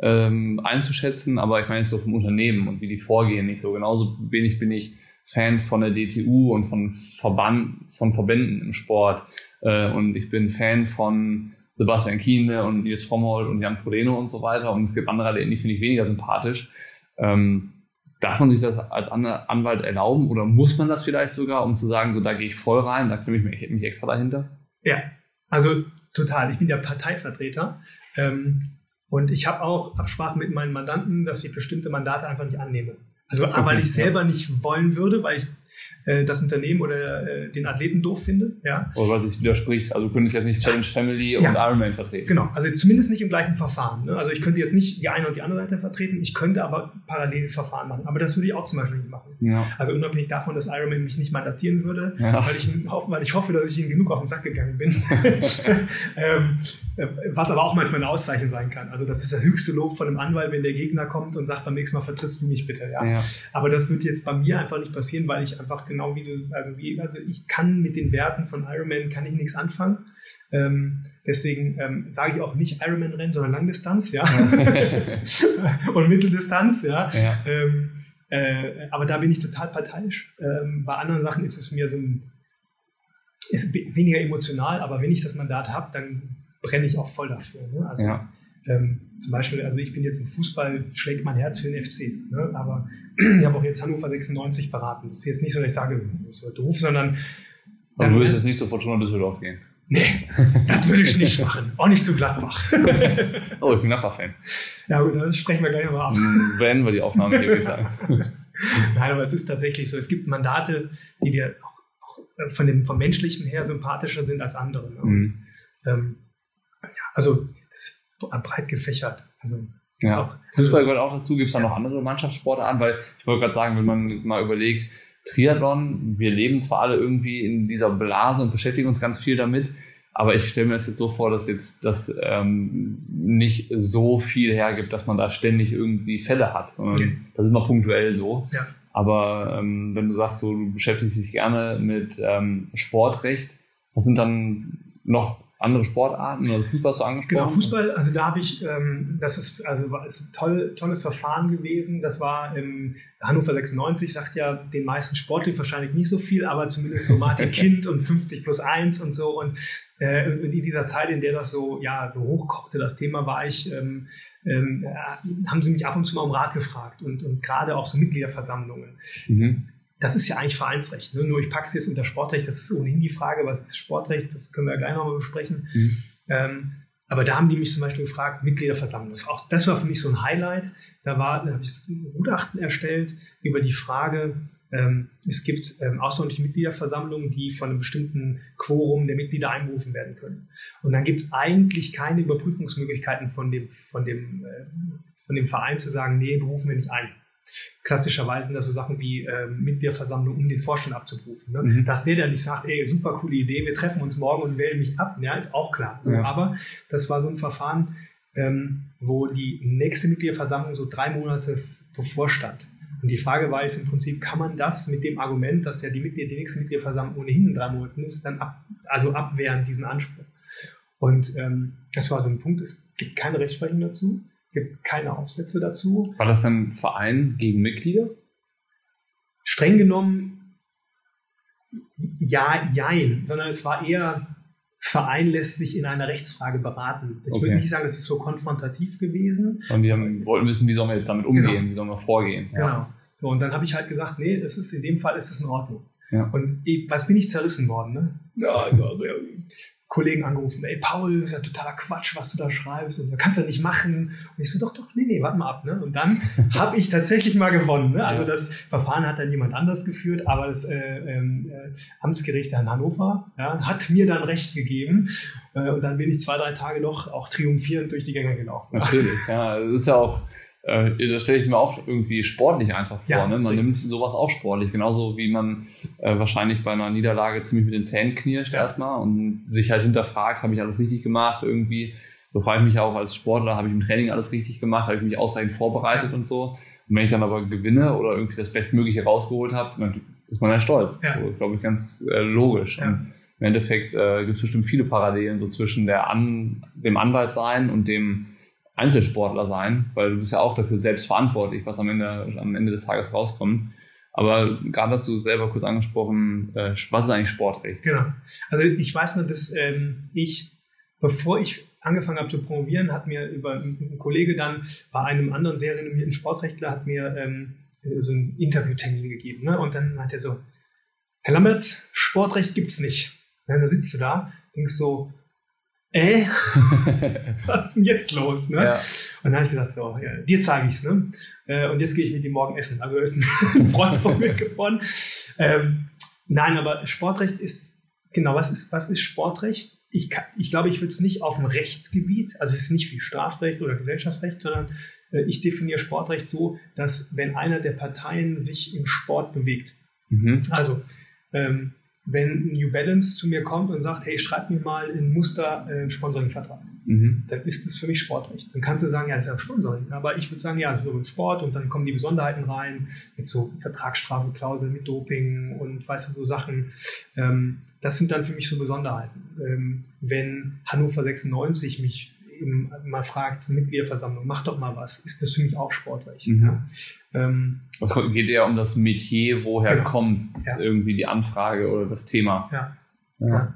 Speaker 3: ähm, einzuschätzen, aber ich meine jetzt so vom Unternehmen und wie die vorgehen nicht so. Genauso wenig bin ich Fan von der DTU und von Verband, von Verbänden im Sport. Äh, und ich bin Fan von Sebastian Kiene und Nils Frommold und Jan Frodeno und so weiter. Und es gibt andere, die finde ich weniger sympathisch. Ähm, darf man sich das als An Anwalt erlauben oder muss man das vielleicht sogar, um zu sagen, so da gehe ich voll rein, da klemme ich mich, extra dahinter?
Speaker 2: Ja, also total. Ich bin ja Parteivertreter. Ähm, und ich habe auch Absprachen mit meinen Mandanten, dass ich bestimmte Mandate einfach nicht annehme. Also A, weil
Speaker 3: Okay,
Speaker 2: ich selber nicht wollen würde, weil ich äh, das Unternehmen oder äh, den Athleten doof finde. Ja,
Speaker 3: Oder weil es sich widerspricht. Also du könntest jetzt nicht Challenge Family
Speaker 2: Ja.
Speaker 3: und Ironman vertreten.
Speaker 2: genau. Also zumindest nicht im gleichen Verfahren. Ne? Also ich könnte jetzt nicht die eine und die andere Seite vertreten, ich könnte aber parallel Verfahren machen. Aber das würde ich auch zum Beispiel nicht machen.
Speaker 3: Ja.
Speaker 2: Also unabhängig davon, dass Ironman mich nicht mandatieren würde,
Speaker 3: Ja.
Speaker 2: weil, ich, hoffe- weil ich hoffe, dass ich ihnen genug auf den Sack gegangen bin. ähm, äh, was aber auch manchmal eine Auszeichnung sein kann. Also das ist der höchste Lob von einem Anwalt, wenn der Gegner kommt und sagt, beim nächsten Mal vertrittst du mich bitte. Ja?
Speaker 3: Ja.
Speaker 2: Aber das wird jetzt bei mir einfach nicht passieren, weil ich einfach genau wie du, also wie, also ich kann mit den Werten von Ironman kann ich nichts anfangen. Ähm, deswegen ähm, sage ich auch nicht Ironman-Rennen, sondern Langdistanz, ja. und Mitteldistanz, ja.
Speaker 3: ja.
Speaker 2: Ähm, äh, aber da bin ich total parteiisch. Ähm, bei anderen Sachen ist es mir so ein, ist weniger emotional, aber wenn ich das Mandat habe, dann brenne ich auch voll dafür. Ne? Also
Speaker 3: ja.
Speaker 2: ähm, zum Beispiel, also ich bin jetzt im Fußball, schlägt mein Herz für den FC. Ne? Aber ich habe auch jetzt Hannover 96 beraten. Das ist jetzt nicht so, dass ich sage, das ist doof, sondern
Speaker 3: Aber
Speaker 2: dann,
Speaker 3: du würdest jetzt nicht zur Fortuna Düsseldorf gehen.
Speaker 2: nee, das würde ich nicht machen. Auch nicht zu Gladbach.
Speaker 3: Oh, ich bin Napper-Fan.
Speaker 2: ja gut, das sprechen wir gleich nochmal ab.
Speaker 3: Beenden wir die Aufnahme hier, würde ich sagen.
Speaker 2: Nein, aber es ist tatsächlich so. Es gibt Mandate, die dir auch, auch von dem, vom Menschlichen her sympathischer sind als andere. Und,
Speaker 3: Mhm.
Speaker 2: ähm, ja, also breit gefächert. Also
Speaker 3: Ja.
Speaker 2: auch
Speaker 3: Fußball gehört auch dazu. Gibt es da noch andere Mannschaftssportarten? Weil ich wollte gerade sagen, wenn man mal überlegt, Triathlon, wir leben zwar alle irgendwie in dieser Blase und beschäftigen uns ganz viel damit, aber ich stelle mir das jetzt so vor, dass jetzt das ähm, nicht so viel hergibt, dass man da ständig irgendwie Fälle hat, sondern
Speaker 2: Okay.
Speaker 3: das ist mal punktuell so.
Speaker 2: Ja.
Speaker 3: Aber ähm, wenn du sagst, so, du beschäftigst dich gerne mit ähm, Sportrecht, was sind dann noch andere Sportarten oder Fußball du angesprochen?
Speaker 2: Genau, Fußball, also da habe ich, ähm, das ist, also war, ist ein toll, tolles Verfahren gewesen. Das war im Hannover 96, sagt ja den meisten sportlich wahrscheinlich nicht so viel, aber zumindest so Martin Kind und 50 plus 1 und so. Und äh, in dieser Zeit, in der das so, ja, so hochkochte, das Thema, war ich, ähm, ähm, äh, haben sie mich ab und zu mal um Rat gefragt und, und gerade auch so Mitgliederversammlungen.
Speaker 3: Mhm.
Speaker 2: Das ist ja eigentlich Vereinsrecht. Ne? Nur ich packe es jetzt unter Sportrecht. Das ist ohnehin die Frage, was ist Sportrecht? Das können wir ja gleich nochmal besprechen.
Speaker 3: Mhm.
Speaker 2: Ähm, aber da haben die mich zum Beispiel gefragt, Mitgliederversammlung. Das, auch, das war für mich so ein Highlight. Da, war, da habe ich ein Gutachten erstellt über die Frage, ähm, es gibt ähm, außerordentliche Mitgliederversammlungen, die von einem bestimmten Quorum der Mitglieder einberufen werden können. Und dann gibt es eigentlich keine Überprüfungsmöglichkeiten von dem, von, dem, äh, von dem Verein zu sagen, nee, berufen wir nicht ein. Klassischerweise sind das so Sachen wie äh, Mitgliederversammlung, um den Vorstand abzurufen. Ne? Mhm. Dass der dann nicht sagt, ey, super coole Idee, wir treffen uns morgen und wählen mich ab, ja, ist auch klar. Ja. Aber das war so ein Verfahren, ähm, wo die nächste Mitgliederversammlung so drei Monate bevorstand. Und die Frage war jetzt im Prinzip, kann man das mit dem Argument, dass ja die, Mitglieder, die nächste Mitgliederversammlung ohnehin in drei Monaten ist, dann ab, also abwehren, diesen Anspruch? Und ähm, das war so ein Punkt, es gibt keine Rechtsprechung dazu, gibt keine Aufsätze dazu.
Speaker 3: War das dann Verein gegen Mitglieder?
Speaker 2: Streng genommen, ja, jein, sondern es war eher Verein lässt sich in einer Rechtsfrage beraten. Ich okay. würde nicht sagen, das ist so konfrontativ gewesen.
Speaker 3: Und die haben, wollten wissen, wie sollen wir jetzt damit umgehen, genau. wie sollen wir vorgehen.
Speaker 2: Ja. Genau. So, und dann habe ich halt gesagt, nee, das ist in dem Fall ist es in Ordnung. Ja. Und ich, was bin ich zerrissen worden? Ne? Ja, ja, Kollegen angerufen, ey Paul, das ist ja totaler Quatsch, was du da schreibst und da kannst du ja nicht machen. Und ich so, doch, doch, nee, nee, warte mal ab. Ne? Und dann habe ich tatsächlich mal gewonnen. Ne? Also das Verfahren hat dann jemand anders geführt, aber das äh, ähm, äh, Amtsgericht in Hannover ja, hat mir dann Recht gegeben. Äh, und dann bin ich zwei, drei Tage noch auch triumphierend durch die Gänge gelaufen.
Speaker 3: Natürlich, ja, das ist ja auch äh, das stelle ich mir auch irgendwie sportlich einfach vor. Ja, ne? Man richtig. nimmt sowas auch sportlich, genauso wie man äh, wahrscheinlich bei einer Niederlage ziemlich mit den Zähnen knirscht ja. erstmal und sich halt hinterfragt, habe ich alles richtig gemacht irgendwie. So frage ich mich auch als Sportler, habe ich im Training alles richtig gemacht, habe ich mich ausreichend vorbereitet ja. und so. Und wenn ich dann aber gewinne oder irgendwie das Bestmögliche rausgeholt habe, dann ist man ja stolz. Ja. So, glaube ich, ganz äh, logisch. Ja. Im Endeffekt äh, gibt es bestimmt viele Parallelen so zwischen der An dem Anwalt sein und dem Einzelsportler sein, weil du bist ja auch dafür selbst verantwortlich, was am Ende, am Ende des Tages rauskommt. Aber gerade hast du selber kurz angesprochen, äh, was ist eigentlich Sportrecht?
Speaker 2: Genau. Also ich weiß nur, dass ähm, ich, bevor ich angefangen habe zu promovieren, hat mir über ein Kollege dann bei einem anderen sehr renommierten Sportrechtler hat mir ähm, so einen Interviewtermin gegeben. Ne? Und dann hat er so, Herr Lamberts, Sportrecht gibt's nicht. Und dann sitzt du da, denkst so, äh, was ist denn jetzt los? Ne? Ja. Und dann habe ich gesagt, so, ja, dir zeige ich es. Ne? Äh, und jetzt gehe ich mit ihm morgen essen. Also ist ein Freund von mir geworden. Ähm, nein, aber Sportrecht ist, genau, was ist, was ist Sportrecht? Ich, kann, ich glaube, ich würde es nicht auf dem Rechtsgebiet, also es ist nicht wie Strafrecht oder Gesellschaftsrecht, sondern äh, ich definiere Sportrecht so, dass wenn einer der Parteien sich im Sport bewegt, mhm. also ähm, wenn New Balance zu mir kommt und sagt, hey, schreib mir mal in Muster äh, einen Sponsoringvertrag, mhm. dann ist das für mich Sportrecht. Dann kannst du sagen, ja, das ist ja Sponsoring. Aber ich würde sagen, ja, das ist Sport und dann kommen die Besonderheiten rein mit so Vertragsstrafenklauseln, mit Doping und weißt du, so Sachen. Ähm, das sind dann für mich so Besonderheiten. Ähm, wenn Hannover 96 mich eben mal fragt, Mitgliederversammlung, mach doch mal was, ist das für mich auch Sportrecht. Mhm. Ja.
Speaker 3: Ähm, es geht eher um das Metier, woher genau. kommt ja. irgendwie die Anfrage oder das Thema.
Speaker 2: Ja. ja.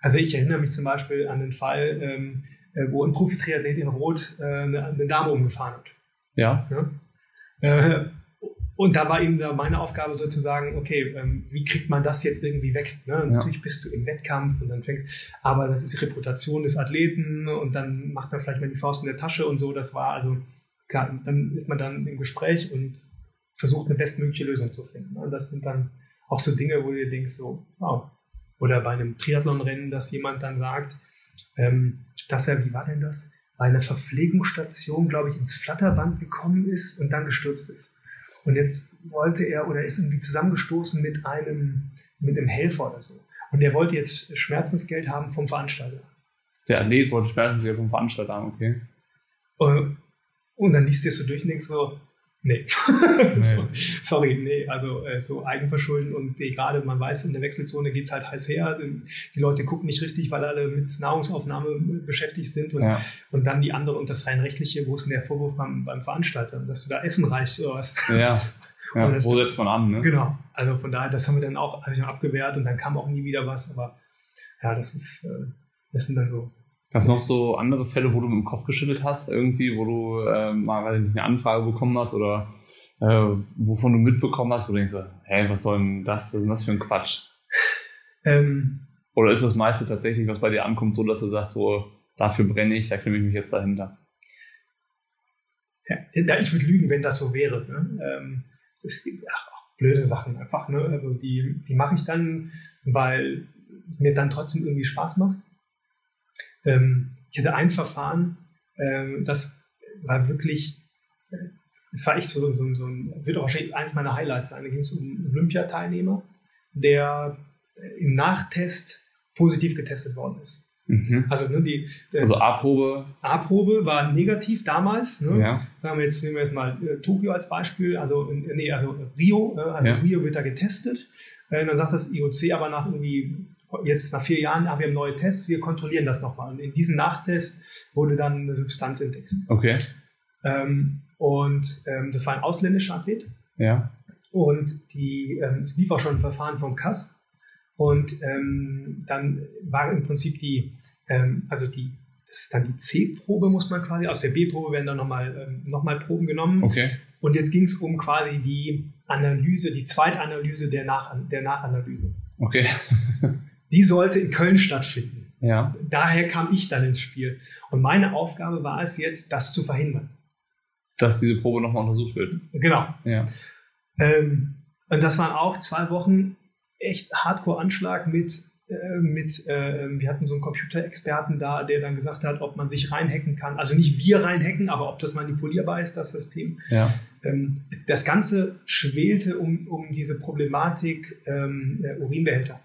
Speaker 2: Also ich erinnere mich zum Beispiel an den Fall, ähm, äh, wo ein Profi-Triathlet in Rot äh, eine, eine, Dame umgefahren hat.
Speaker 3: Ja.
Speaker 2: Äh, und da war eben da meine Aufgabe sozusagen, okay, ähm, wie kriegt man das jetzt irgendwie weg? Ne? Ja. Natürlich bist du im Wettkampf und dann fängst, aber das ist die Reputation des Athleten und dann macht man vielleicht mal die Faust in der Tasche und so. Das war also, klar, dann ist man dann im Gespräch und versucht eine bestmögliche Lösung zu finden. Und das sind dann auch so Dinge, wo du denkst, so, wow. Oder bei einem Triathlonrennen, dass jemand dann sagt, ähm, dass er, wie war denn das? Bei einer Verpflegungsstation, glaube ich, ins Flatterband gekommen ist und dann gestürzt ist. Und jetzt wollte er oder ist irgendwie zusammengestoßen mit einem, mit einem Helfer oder so. Und der wollte jetzt Schmerzensgeld haben vom Veranstalter.
Speaker 3: Der Athlet wollte Schmerzensgeld vom Veranstalter haben, okay.
Speaker 2: Und dann liest du es so durch und denkst so, Nee. nee. Sorry, nee, also äh, so Eigenverschulden und eh, gerade man weiß, in der Wechselzone geht's halt heiß her. Die Leute gucken nicht richtig, weil alle mit Nahrungsaufnahme beschäftigt sind und, ja. und dann die andere und das rein rechtliche, wo ist denn der Vorwurf beim, beim Veranstalter, dass du da Essen reichst oder was?
Speaker 3: Ja. ja das, wo setzt man an? Ne?
Speaker 2: Genau. Also von daher, das haben wir dann auch habe ich abgewehrt und dann kam auch nie wieder was, aber ja, das ist, äh, das sind dann so
Speaker 3: Gab es noch so andere Fälle, wo du mit dem Kopf geschüttelt hast, irgendwie, wo du äh, mal eine Anfrage bekommen hast oder äh, wovon du mitbekommen hast, wo du denkst, hey, was soll denn das, was ist denn das für ein Quatsch? Ähm, oder ist das meiste tatsächlich, was bei dir ankommt, so, dass du sagst, so, dafür brenne ich, da klemme ich mich jetzt dahinter?
Speaker 2: Ja, ich würde lügen, wenn das so wäre. Ne? Ähm, es ist, ach, blöde Sachen einfach. Ne? Also die, die mache ich dann, weil es mir dann trotzdem irgendwie Spaß macht. Ähm, ich hatte ein Verfahren, ähm, das war wirklich, äh, es war echt so, so, so ein, wird auch wahrscheinlich eins meiner Highlights sein. Da ging es um einen Olympiateilnehmer, der äh, im Nachtest positiv getestet worden ist.
Speaker 3: Mhm.
Speaker 2: Also, ne, die, der
Speaker 3: Also A-Probe.
Speaker 2: A-Probe war negativ damals. Ne?
Speaker 3: Ja.
Speaker 2: Sagen wir jetzt, nehmen wir jetzt mal äh, Tokio als Beispiel, also, in, nee, also Rio, äh, also
Speaker 3: Ja.
Speaker 2: Rio wird da getestet. Äh, dann sagt das IOC aber nach irgendwie, jetzt nach vier Jahren, ah, wir haben neue Tests, wir kontrollieren das nochmal. Und in diesem Nachtest wurde dann eine Substanz entdeckt.
Speaker 3: Okay.
Speaker 2: Ähm, und ähm, das war ein ausländischer Athlet.
Speaker 3: Ja.
Speaker 2: Und die, ähm, es lief auch schon ein Verfahren vom KAS. Und ähm, dann war im Prinzip die, ähm, also die, das ist dann die C-Probe, muss man quasi, aus der B-Probe werden dann nochmal ähm, noch mal Proben genommen.
Speaker 3: Okay.
Speaker 2: Und jetzt ging es um quasi die Analyse, die Zweitanalyse der, Nach der Nachanalyse.
Speaker 3: Okay.
Speaker 2: Die sollte in Köln stattfinden.
Speaker 3: Ja.
Speaker 2: Daher kam ich dann ins Spiel. Und meine Aufgabe war es jetzt, das zu verhindern.
Speaker 3: Dass diese Probe nochmal untersucht wird.
Speaker 2: Genau.
Speaker 3: Ja.
Speaker 2: Ähm, und das waren auch zwei Wochen echt Hardcore-Anschlag mit, äh, mit äh, wir hatten so einen Computerexperten da, der dann gesagt hat, ob man sich reinhacken kann. Also nicht wir reinhacken, aber ob das manipulierbar ist, das System.
Speaker 3: Ja.
Speaker 2: Ähm, das Ganze schwelte um, um diese Problematik ähm, äh, Urinbehälter.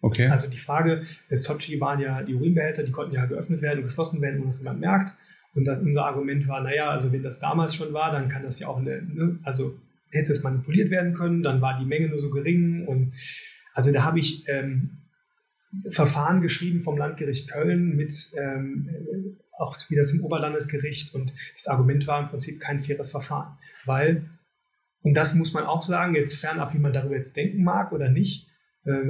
Speaker 3: Okay.
Speaker 2: Also die Frage, bei Sochi waren ja die Urinbehälter, die konnten ja geöffnet werden und geschlossen werden, ohne dass jemand merkt. Und das, unser Argument war, naja, also wenn das damals schon war, dann kann das ja auch, eine, ne, also hätte es manipuliert werden können, dann war die Menge nur so gering. Und also da habe ich ähm, Verfahren geschrieben vom Landgericht Köln mit ähm, äh, auch wieder zum Oberlandesgericht. Und das Argument war im Prinzip kein faires Verfahren. Weil, und das muss man auch sagen, jetzt fernab, wie man darüber jetzt denken mag oder nicht, äh,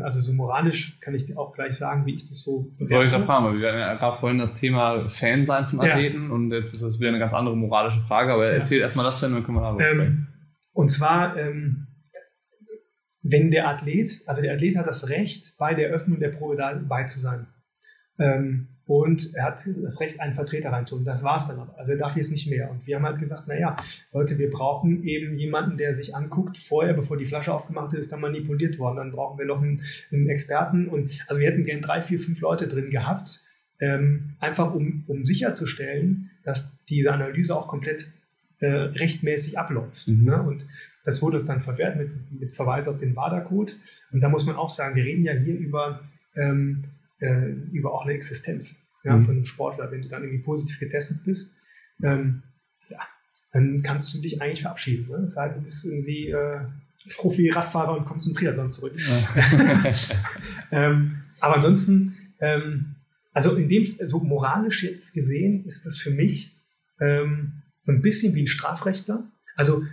Speaker 2: also so moralisch kann ich dir auch gleich sagen, wie ich das so
Speaker 3: Wollte ich
Speaker 2: bewerte.
Speaker 3: gerade fragen, weil wir hatten ja gerade vorhin das Thema Fan sein von
Speaker 2: Ja.
Speaker 3: Athleten und jetzt ist das wieder eine ganz andere moralische Frage, aber
Speaker 2: Ja.
Speaker 3: erzähl erstmal das, dann können wir darüber sprechen.
Speaker 2: Ähm, und zwar, ähm, wenn der Athlet, also der Athlet hat das Recht, bei der Öffnung der Probe dabei zu sein. Ähm, und er hat das Recht, einen Vertreter reinzuholen. Das war es dann aber. Also er darf jetzt nicht mehr. Und wir haben halt gesagt, naja, Leute, wir brauchen eben jemanden, der sich anguckt, vorher, bevor die Flasche aufgemacht ist, dann manipuliert worden. Dann brauchen wir noch einen, einen Experten. Und also wir hätten gern drei, vier, fünf Leute drin gehabt, ähm, einfach um, um sicherzustellen, dass diese Analyse auch komplett äh, rechtmäßig abläuft.
Speaker 3: Mhm.
Speaker 2: Ne? Und das wurde uns dann verwehrt mit, mit Verweis auf den WADA-Code. Und da muss man auch sagen, wir reden ja hier über, ähm, äh, über auch eine Existenz ja,
Speaker 3: Mhm.
Speaker 2: von einem Sportler. Wenn du dann irgendwie positiv getestet bist, ähm, ja, dann kannst du dich eigentlich verabschieden. Ne? Sei denn, du bist irgendwie äh, Profi-Radfahrer und kommst zum Triathlon zurück. Ähm, aber ansonsten, ähm, also in dem, so moralisch jetzt gesehen, ist das für mich ähm, so ein bisschen wie ein Strafrechtler. Also,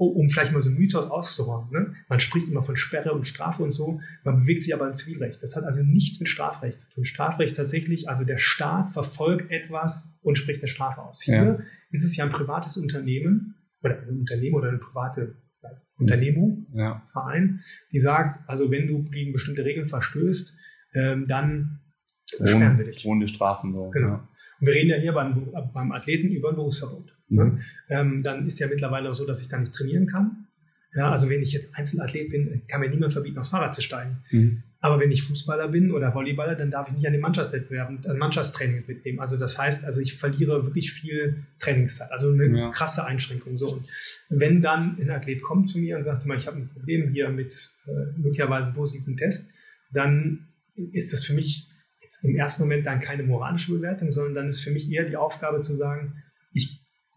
Speaker 2: um, um vielleicht mal so einen Mythos auszuräumen. Ne? Man spricht immer von Sperre und Strafe und so, man bewegt sich aber im Zivilrecht. Das hat also nichts mit Strafrecht zu tun. Strafrecht tatsächlich, also der Staat verfolgt etwas und spricht eine Strafe aus. Hier
Speaker 3: Ja.
Speaker 2: ist es ja ein privates Unternehmen oder ein Unternehmen oder eine private ja, Unternehmung,
Speaker 3: ja.
Speaker 2: Verein, die sagt, also wenn du gegen bestimmte Regeln verstößt, ähm, dann sperren wir
Speaker 3: Ohne,
Speaker 2: dich.
Speaker 3: ohne Strafen so.
Speaker 2: Genau. Und wir reden ja hier beim, beim Athleten über ein Berufsverbot. Ne? Ähm, dann ist ja mittlerweile so, dass ich da nicht trainieren kann. Ja, also wenn ich jetzt Einzelathlet bin, kann mir niemand verbieten, aufs Fahrrad zu steigen.
Speaker 3: Mhm.
Speaker 2: Aber wenn ich Fußballer bin oder Volleyballer, dann darf ich nicht an den Mannschaftswettbewerben, an Mannschaftstrainings mitnehmen. Also das heißt, also ich verliere wirklich viel Trainingszeit. Also eine
Speaker 3: Ja.
Speaker 2: krasse Einschränkung. So. Und wenn dann ein Athlet kommt zu mir und sagt, mal, ich habe ein Problem hier mit äh, möglicherweise positiven Test, dann ist das für mich jetzt im ersten Moment dann keine moralische Bewertung, sondern dann ist für mich eher die Aufgabe zu sagen,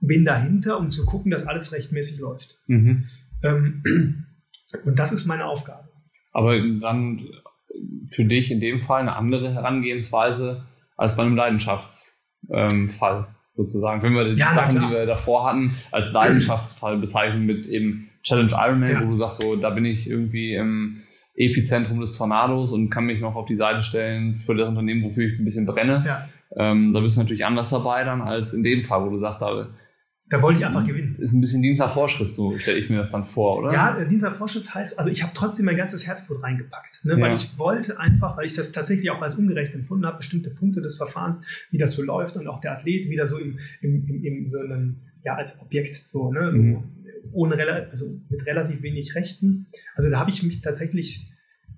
Speaker 2: bin dahinter, um zu gucken, dass alles rechtmäßig läuft.
Speaker 3: Mhm.
Speaker 2: Ähm, und das ist meine Aufgabe.
Speaker 3: Aber dann für dich in dem Fall eine andere Herangehensweise als bei einem Leidenschaftsfall sozusagen. Wenn wir die
Speaker 2: Ja,
Speaker 3: Sachen, die wir davor hatten, als Leidenschaftsfall bezeichnen mit eben Challenge Ironman,
Speaker 2: Ja.
Speaker 3: wo du sagst, so, da bin ich irgendwie im Epizentrum des Tornados und kann mich noch auf die Seite stellen für das Unternehmen, wofür ich ein bisschen brenne.
Speaker 2: Ja.
Speaker 3: Ähm, da bist du natürlich anders dabei dann als in dem Fall, wo du sagst, da
Speaker 2: Da wollte ich einfach gewinnen.
Speaker 3: ist ein bisschen Dienst nach Vorschrift, so stelle ich mir das dann vor, oder?
Speaker 2: Ja, äh, dieser Vorschrift heißt, also ich habe trotzdem mein ganzes Herzblut reingepackt, ne,
Speaker 3: Ja.
Speaker 2: weil ich wollte einfach, weil ich das tatsächlich auch als ungerecht empfunden habe, bestimmte Punkte des Verfahrens, wie das so läuft und auch der Athlet wieder so im, im, im, im so einem, ja, als Objekt so, ne, so
Speaker 3: Mhm.
Speaker 2: ohne also mit relativ wenig Rechten. Also da habe ich mich tatsächlich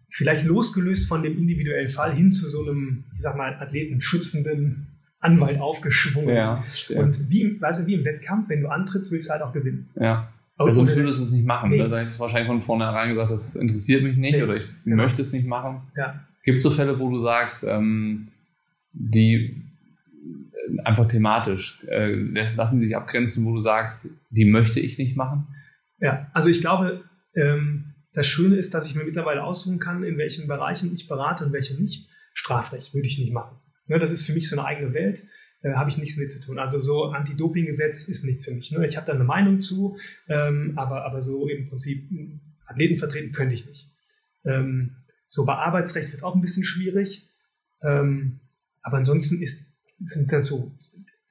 Speaker 2: vielleicht losgelöst von dem individuellen Fall hin zu so einem, ich sag mal, athletenschützenden Anwalt aufgeschwungen. Ja. Und wie, weißt du, wie im Wettkampf, wenn du antrittst, willst du halt auch gewinnen.
Speaker 3: Ja. Aber sonst würdest du es nicht machen. Nee. Da hättest du wahrscheinlich von vornherein gesagt, das interessiert mich nicht nee. oder ich genau. möchte es nicht machen. Ja. Gibt es so Fälle, wo du sagst, ähm, die äh, einfach thematisch äh, lassen sich abgrenzen, wo du sagst, die möchte ich nicht machen?
Speaker 2: Ja, also ich glaube, ähm, das Schöne ist, dass ich mir mittlerweile aussuchen kann, in welchen Bereichen ich berate und welche nicht. Strafrecht würde ich nicht machen. Ne, das ist für mich so eine eigene Welt, äh, habe ich nichts mit zu tun. Also so Anti-Doping-Gesetz ist nichts für mich. Ne? Ich habe da eine Meinung zu, ähm, aber, aber so im Prinzip Athleten vertreten könnte ich nicht. Ähm, so bei Arbeitsrecht wird auch ein bisschen schwierig. Ähm, aber ansonsten ist, sind das so,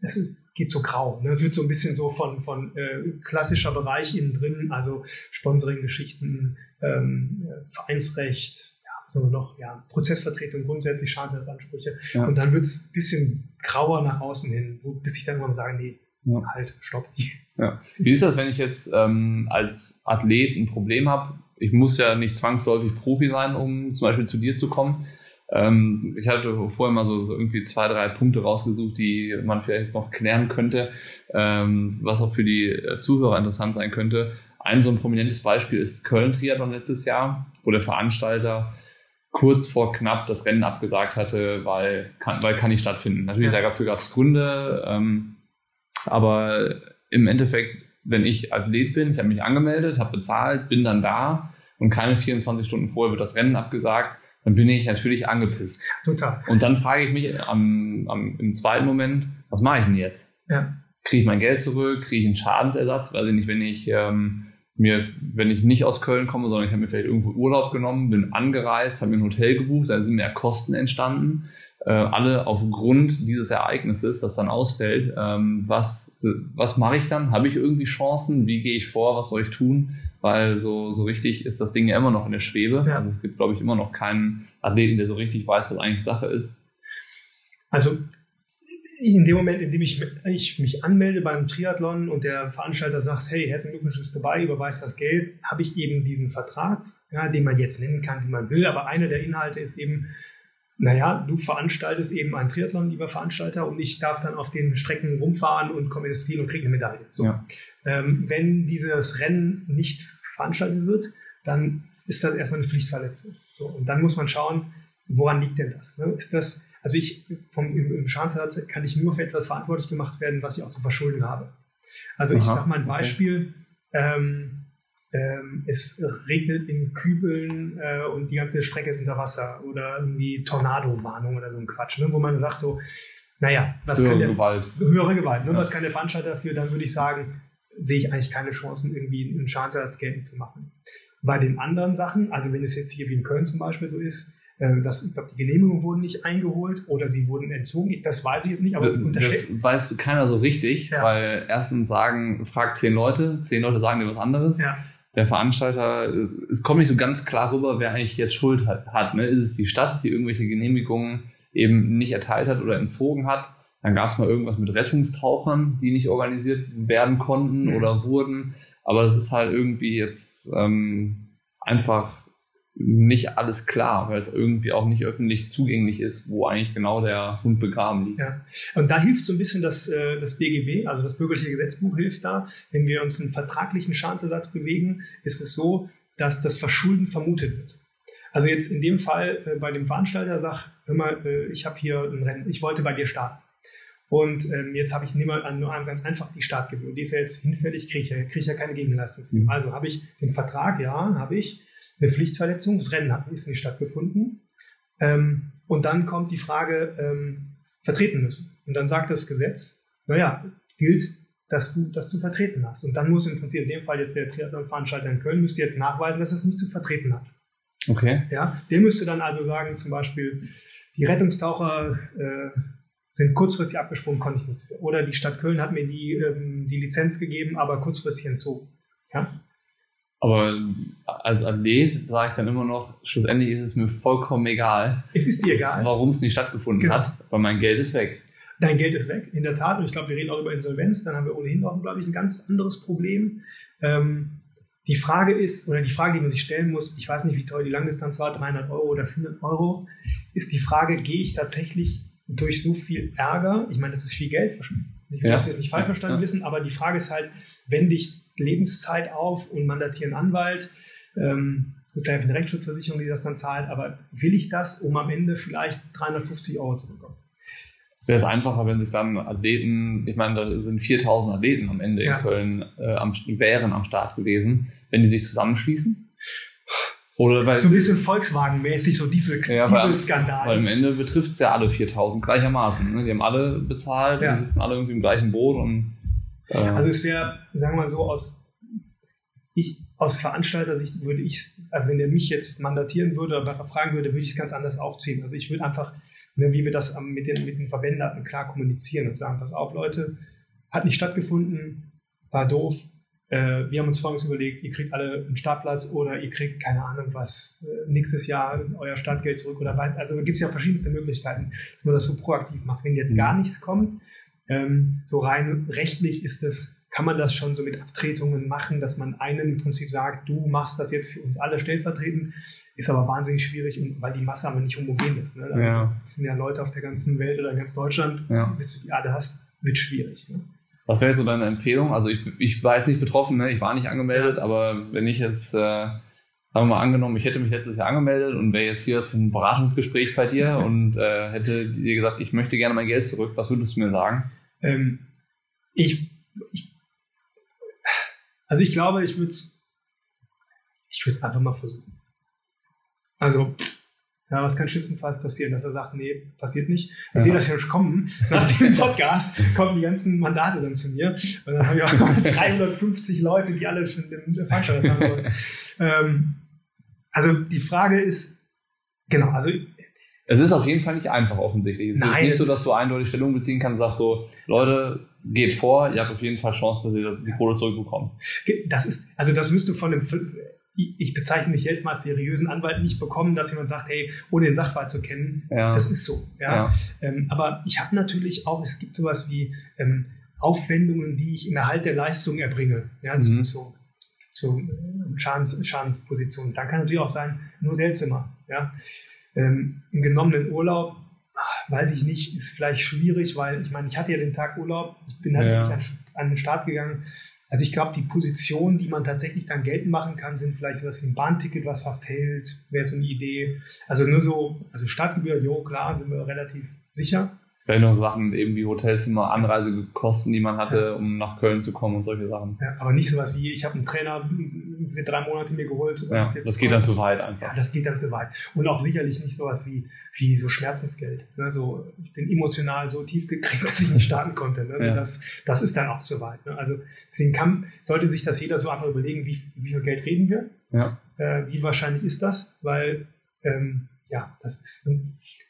Speaker 2: das geht so grau. Ne? Es wird so ein bisschen so von, von äh, klassischer Bereich innen drin, also Sponsoring-Geschichten, ähm, Vereinsrecht, wir noch? Ja, Prozessvertretung, grundsätzlich Schadensersatzansprüche. Ja. Und dann wird es ein bisschen grauer nach außen hin, wo, bis ich dann irgendwann sage, nee, ja. halt, stopp.
Speaker 3: Ja. Wie ist das, wenn ich jetzt ähm, als Athlet ein Problem habe? Ich muss ja nicht zwangsläufig Profi sein, um zum Beispiel zu dir zu kommen. Ähm, ich hatte vorher mal so, so, irgendwie zwei, drei Punkte rausgesucht, die man vielleicht noch klären könnte, ähm, was auch für die Zuhörer interessant sein könnte. Ein so ein prominentes Beispiel ist Köln Triathlon letztes Jahr, wo der Veranstalter kurz vor knapp das Rennen abgesagt hatte, weil kann, weil kann nicht stattfinden. Natürlich, ja. dafür gab es Gründe, ähm, aber im Endeffekt, wenn ich Athlet bin, ich habe mich angemeldet, habe bezahlt, bin dann da und keine 24 Stunden vorher wird das Rennen abgesagt, dann bin ich natürlich angepisst.
Speaker 2: Total.
Speaker 3: Und dann frage ich mich am, am, im zweiten Moment, was mache ich denn jetzt? Ja. Kriege ich mein Geld zurück? Kriege ich einen Schadensersatz? Weiß ich nicht, wenn ich ähm, mir, wenn ich nicht aus Köln komme, sondern ich habe mir vielleicht irgendwo Urlaub genommen, bin angereist, habe mir ein Hotel gebucht, da sind mehr Kosten entstanden, äh, alle aufgrund dieses Ereignisses, das dann ausfällt. Ähm, was was mache ich dann? Habe ich irgendwie Chancen? Wie gehe ich vor? Was soll ich tun? Weil so, so richtig ist das Ding ja immer noch in der Schwebe. Ja. Also es gibt, glaube ich, immer noch keinen Athleten, der so richtig weiß, was eigentlich Sache ist.
Speaker 2: Also in dem Moment, in dem ich, ich, mich anmelde beim Triathlon und der Veranstalter sagt, hey, herzlichen Glückwunsch, bist dabei, überweist das Geld, habe ich eben diesen Vertrag, ja, den man jetzt nennen kann, wie man will. Aber einer der Inhalte ist eben, naja, du veranstaltest eben einen Triathlon, lieber Veranstalter, und ich darf dann auf den Strecken rumfahren und komme ins Ziel und kriege eine Medaille. So. Ja. Ähm, wenn dieses Rennen nicht veranstaltet wird, dann ist das erstmal eine Pflichtverletzung. So, und dann muss man schauen, woran liegt denn das? Ne? Ist das also ich, vom, im, im Schadensersatz kann ich nur für etwas verantwortlich gemacht werden, was ich auch zu verschulden habe. Also Aha, ich sage mal ein Beispiel. Okay. Ähm, ähm, es regnet in Kübeln äh, und die ganze Strecke ist unter Wasser oder irgendwie Tornado-Warnung oder so ein Quatsch, ne? wo man sagt so, naja, was höhere kann der, Gewalt. Höhere Gewalt, ne? Ja. was kann der Veranstalter dafür? Dann würde ich sagen, sehe ich eigentlich keine Chancen, irgendwie einen Schadensersatz geltend zu machen. Bei den anderen Sachen, also wenn es jetzt hier wie in Köln zum Beispiel so ist, das, ich glaube, die Genehmigungen wurden nicht eingeholt oder sie wurden entzogen. Das weiß ich jetzt nicht, aber
Speaker 3: das, das weiß keiner so richtig, ja. weil erstens sagen, fragt zehn Leute, zehn Leute sagen dir was anderes. Ja. Der Veranstalter, es kommt nicht so ganz klar rüber, wer eigentlich jetzt Schuld hat. hat ne? Ist es die Stadt, die irgendwelche Genehmigungen eben nicht erteilt hat oder entzogen hat? Dann gab es mal irgendwas mit Rettungstauchern, die nicht organisiert werden konnten mhm. oder wurden. Aber es ist halt irgendwie jetzt ähm, einfach nicht alles klar, weil es irgendwie auch nicht öffentlich zugänglich ist, wo eigentlich genau der Hund begraben liegt.
Speaker 2: Ja. Und da hilft so ein bisschen das, äh, das BGB, also das bürgerliche Gesetzbuch hilft da. Wenn wir uns einen vertraglichen Schadensersatz bewegen, ist es so, dass das Verschulden vermutet wird. Also jetzt in dem Fall äh, bei dem Veranstalter sagt, hör mal, äh, ich habe hier ein Rennen, ich wollte bei dir starten. Und ähm, jetzt habe ich nur ganz einfach die Startgebühr. Die ist ja jetzt hinfällig, kriege ich, krieg ich ja keine Gegenleistung für. Mhm. Also habe ich den Vertrag, ja, habe ich eine Pflichtverletzung. Das Rennen hat ist nicht stattgefunden. Ähm, und dann kommt die Frage, ähm, vertreten müssen. Und dann sagt das Gesetz, naja, gilt, dass du das zu vertreten hast. Und dann muss im Prinzip in dem Fall jetzt der Triathlon-Veranstalter in Köln müsste jetzt nachweisen, dass er es nicht zu vertreten hat.
Speaker 3: Okay.
Speaker 2: Ja, der müsste dann also sagen, zum Beispiel, die Rettungstaucher äh, sind kurzfristig abgesprungen, konnte ich nichts für. Oder die Stadt Köln hat mir die, ähm, die Lizenz gegeben, aber kurzfristig entzogen. Ja?
Speaker 3: Aber als Athlet sage ich dann immer noch, schlussendlich ist es mir vollkommen egal.
Speaker 2: Es ist dir egal.
Speaker 3: Warum es nicht stattgefunden genau. hat, weil mein Geld ist weg.
Speaker 2: dein Geld ist weg, in der Tat. Und ich glaube, wir reden auch über Insolvenz. Dann haben wir ohnehin auch, glaube ich, ein ganz anderes Problem. Ähm, die Frage ist, oder die Frage, die man sich stellen muss, ich weiß nicht, wie teuer die Langdistanz war, 300 Euro oder 400 Euro, ist die Frage, gehe ich tatsächlich durch so viel Ärger, ich meine, das ist viel Geld, ich will ja. das jetzt nicht falsch verstanden ja. wissen, aber die Frage ist halt, wende ich Lebenszeit auf und mandatiere einen Anwalt, ähm, vielleicht eine Rechtsschutzversicherung, die das dann zahlt, aber will ich das, um am Ende vielleicht 350 Euro zu bekommen?
Speaker 3: Wäre es einfacher, wenn sich dann Athleten, ich meine, da sind 4000 Athleten am Ende ja. in Köln, äh, am, wären am Start gewesen, wenn die sich zusammenschließen?
Speaker 2: Oder weil, so ein bisschen Volkswagen-mäßig, so diese, ja,
Speaker 3: weil, Skandal. Weil am Ende betrifft es ja alle 4000 gleichermaßen. Ne? Die haben alle bezahlt ja. und sitzen alle irgendwie im gleichen Boot. Und,
Speaker 2: also es wäre, sagen wir mal so, aus, ich, aus Veranstalter-Sicht würde ich, also wenn der mich jetzt mandatieren würde oder fragen würde, würde ich es ganz anders aufziehen. Also ich würde einfach, ne, wie wir das mit den, mit den Verbänden hatten, klar kommunizieren und sagen, pass auf Leute, hat nicht stattgefunden, war doof, äh, wir haben uns folgendes überlegt, ihr kriegt alle einen Startplatz oder ihr kriegt, keine Ahnung was, äh, nächstes Jahr euer Startgeld zurück oder weiß. Also da gibt es ja verschiedenste Möglichkeiten, dass man das so proaktiv macht. Wenn jetzt mhm. gar nichts kommt, ähm, so rein rechtlich ist das, kann man das schon so mit Abtretungen machen, dass man einen im Prinzip sagt, du machst das jetzt für uns alle stellvertretend, ist aber wahnsinnig schwierig, weil die Masse aber nicht homogen ist. Ne? Da ja. sitzen ja Leute auf der ganzen Welt oder in ganz Deutschland, ja. bis du die alle hast, wird schwierig. Ne?
Speaker 3: Was wäre so deine Empfehlung? Also ich, ich war jetzt nicht betroffen, ne? ich war nicht angemeldet, aber wenn ich jetzt, äh, sagen wir mal angenommen, ich hätte mich letztes Jahr angemeldet und wäre jetzt hier zum Beratungsgespräch bei dir und äh, hätte dir gesagt, ich möchte gerne mein Geld zurück, was würdest du mir sagen?
Speaker 2: Ähm, ich, ich, also ich glaube, ich würde es ich würde einfach mal versuchen. Also ja, was kann schlimmstenfalls passieren, dass er sagt, nee, passiert nicht. Ich ja. sehe das ja schon kommen. Nach dem Podcast kommen die ganzen Mandate dann zu mir. Und dann haben wir auch 350 Leute, die alle schon den Veranstalter haben wollen. Ähm, also die Frage ist, genau, also
Speaker 3: es ist auf jeden Fall nicht einfach offensichtlich. Es Nein, ist nicht so, dass du eindeutig Stellung beziehen kannst und sagst so, Leute, geht vor, ihr habt auf jeden Fall Chance, dass ihr die Kohle zurückbekommt.
Speaker 2: Das ist, also das wirst du von dem ich bezeichne mich jetzt mal als seriösen Anwalt nicht bekommen, dass jemand sagt, hey, ohne den Sachverhalt zu kennen, ja. das ist so. Ja? ja. Ähm, aber ich habe natürlich auch, es gibt sowas wie ähm, Aufwendungen, die ich im Erhalt der Leistung erbringe. Ja, also mhm. so, so äh, Schadens, Schadenspositionen. Dann kann natürlich auch sein, nur Hotelzimmer. Ja? Ähm, Im genommenen Urlaub, weiß ich nicht, ist vielleicht schwierig, weil ich meine, ich hatte ja den Tag Urlaub, ich bin halt ja. nicht an, an den Start gegangen also ich glaube, die Positionen, die man tatsächlich dann geltend machen kann, sind vielleicht sowas wie ein Bahnticket, was verfällt, wäre so eine Idee. Also nur so, also Stadtgebühr, jo, klar, sind wir relativ sicher.
Speaker 3: Vielleicht noch Sachen eben wie Hotelzimmer, Anreisekosten, die man hatte, um nach Köln zu kommen und solche Sachen.
Speaker 2: Ja, aber nicht sowas wie, ich habe einen Trainer für drei Monate mir geholt.
Speaker 3: Ja, das geht dann zu weit einfach.
Speaker 2: Ja, das geht dann zu weit. Und auch sicherlich nicht sowas wie, wie so Schmerzensgeld. Ne? So, ich bin emotional so tief gekriegt, dass ich nicht starten konnte. Ne? Also ja. das, das ist dann auch zu weit. Ne? Also deswegen kann, sollte sich das jeder so einfach überlegen, wie, wie viel Geld reden wir? Ja. Äh, wie wahrscheinlich ist das? Weil ähm, ja, das ist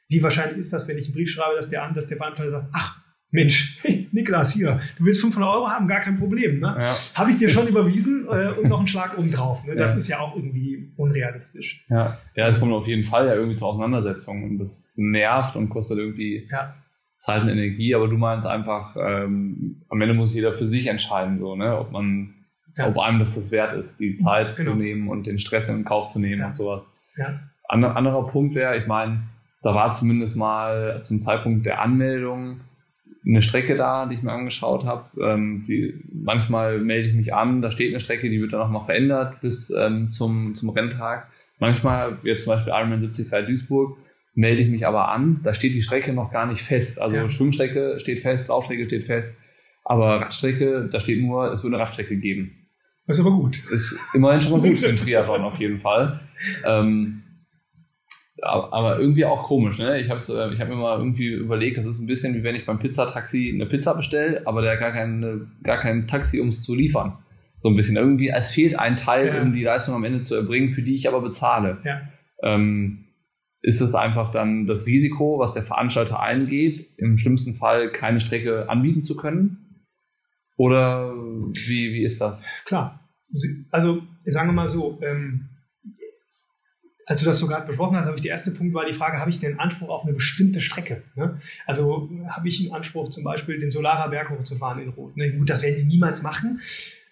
Speaker 2: wie wahrscheinlich ist das, wenn ich einen Brief schreibe, dass der, dass der Veranstalter sagt, ach, Mensch, Niklas, hier, du willst 500 Euro haben, gar kein Problem. Ne? Ja. Habe ich dir schon überwiesen äh, und noch einen Schlag oben drauf. Ne? Das ja. ist ja auch irgendwie unrealistisch.
Speaker 3: Ja. ja, es kommt auf jeden Fall ja irgendwie zur Auseinandersetzung und das nervt und kostet irgendwie ja. Zeit und Energie. Aber du meinst einfach, ähm, am Ende muss jeder für sich entscheiden, so, ne? ob man, ja. ob einem das das wert ist, die Zeit genau. zu nehmen und den Stress in Kauf zu nehmen und sowas. Ja. An, anderer Punkt wäre, ich meine, da war zumindest mal zum Zeitpunkt der Anmeldung eine Strecke da, die ich mir angeschaut habe. Ähm, die, manchmal melde ich mich an, da steht eine Strecke, die wird dann nochmal verändert bis ähm, zum, zum Renntag. Manchmal, jetzt zum Beispiel Ironman 73 Duisburg, melde ich mich aber an, da steht die Strecke noch gar nicht fest. Also ja. Schwimmstrecke steht fest, Laufstrecke steht fest, aber Radstrecke, da steht nur, es wird eine Radstrecke geben.
Speaker 2: Das ist aber gut.
Speaker 3: Ist immerhin schon mal gut für einen Triathlon auf jeden Fall. Ähm, aber irgendwie auch komisch, ne? Ich habe äh, ich hab mir mal irgendwie überlegt, das ist ein bisschen wie wenn ich beim Pizzataxi eine Pizza bestelle, aber der hat gar kein, gar kein Taxi, um es zu liefern. So ein bisschen. Irgendwie, es fehlt ein Teil, ja. um die Leistung am Ende zu erbringen, für die ich aber bezahle. Ja. Ähm, ist es einfach dann das Risiko, was der Veranstalter eingeht, im schlimmsten Fall keine Strecke anbieten zu können? Oder wie, wie ist das?
Speaker 2: Klar. Also, sagen wir mal so, ähm, als du das so gerade besprochen hast, habe ich der erste Punkt war die Frage, habe ich denn Anspruch auf eine bestimmte Strecke? Ne? Also habe ich einen Anspruch, zum Beispiel den Solarer Berg hochzufahren in Rot. Ne? Gut, das werden die niemals machen,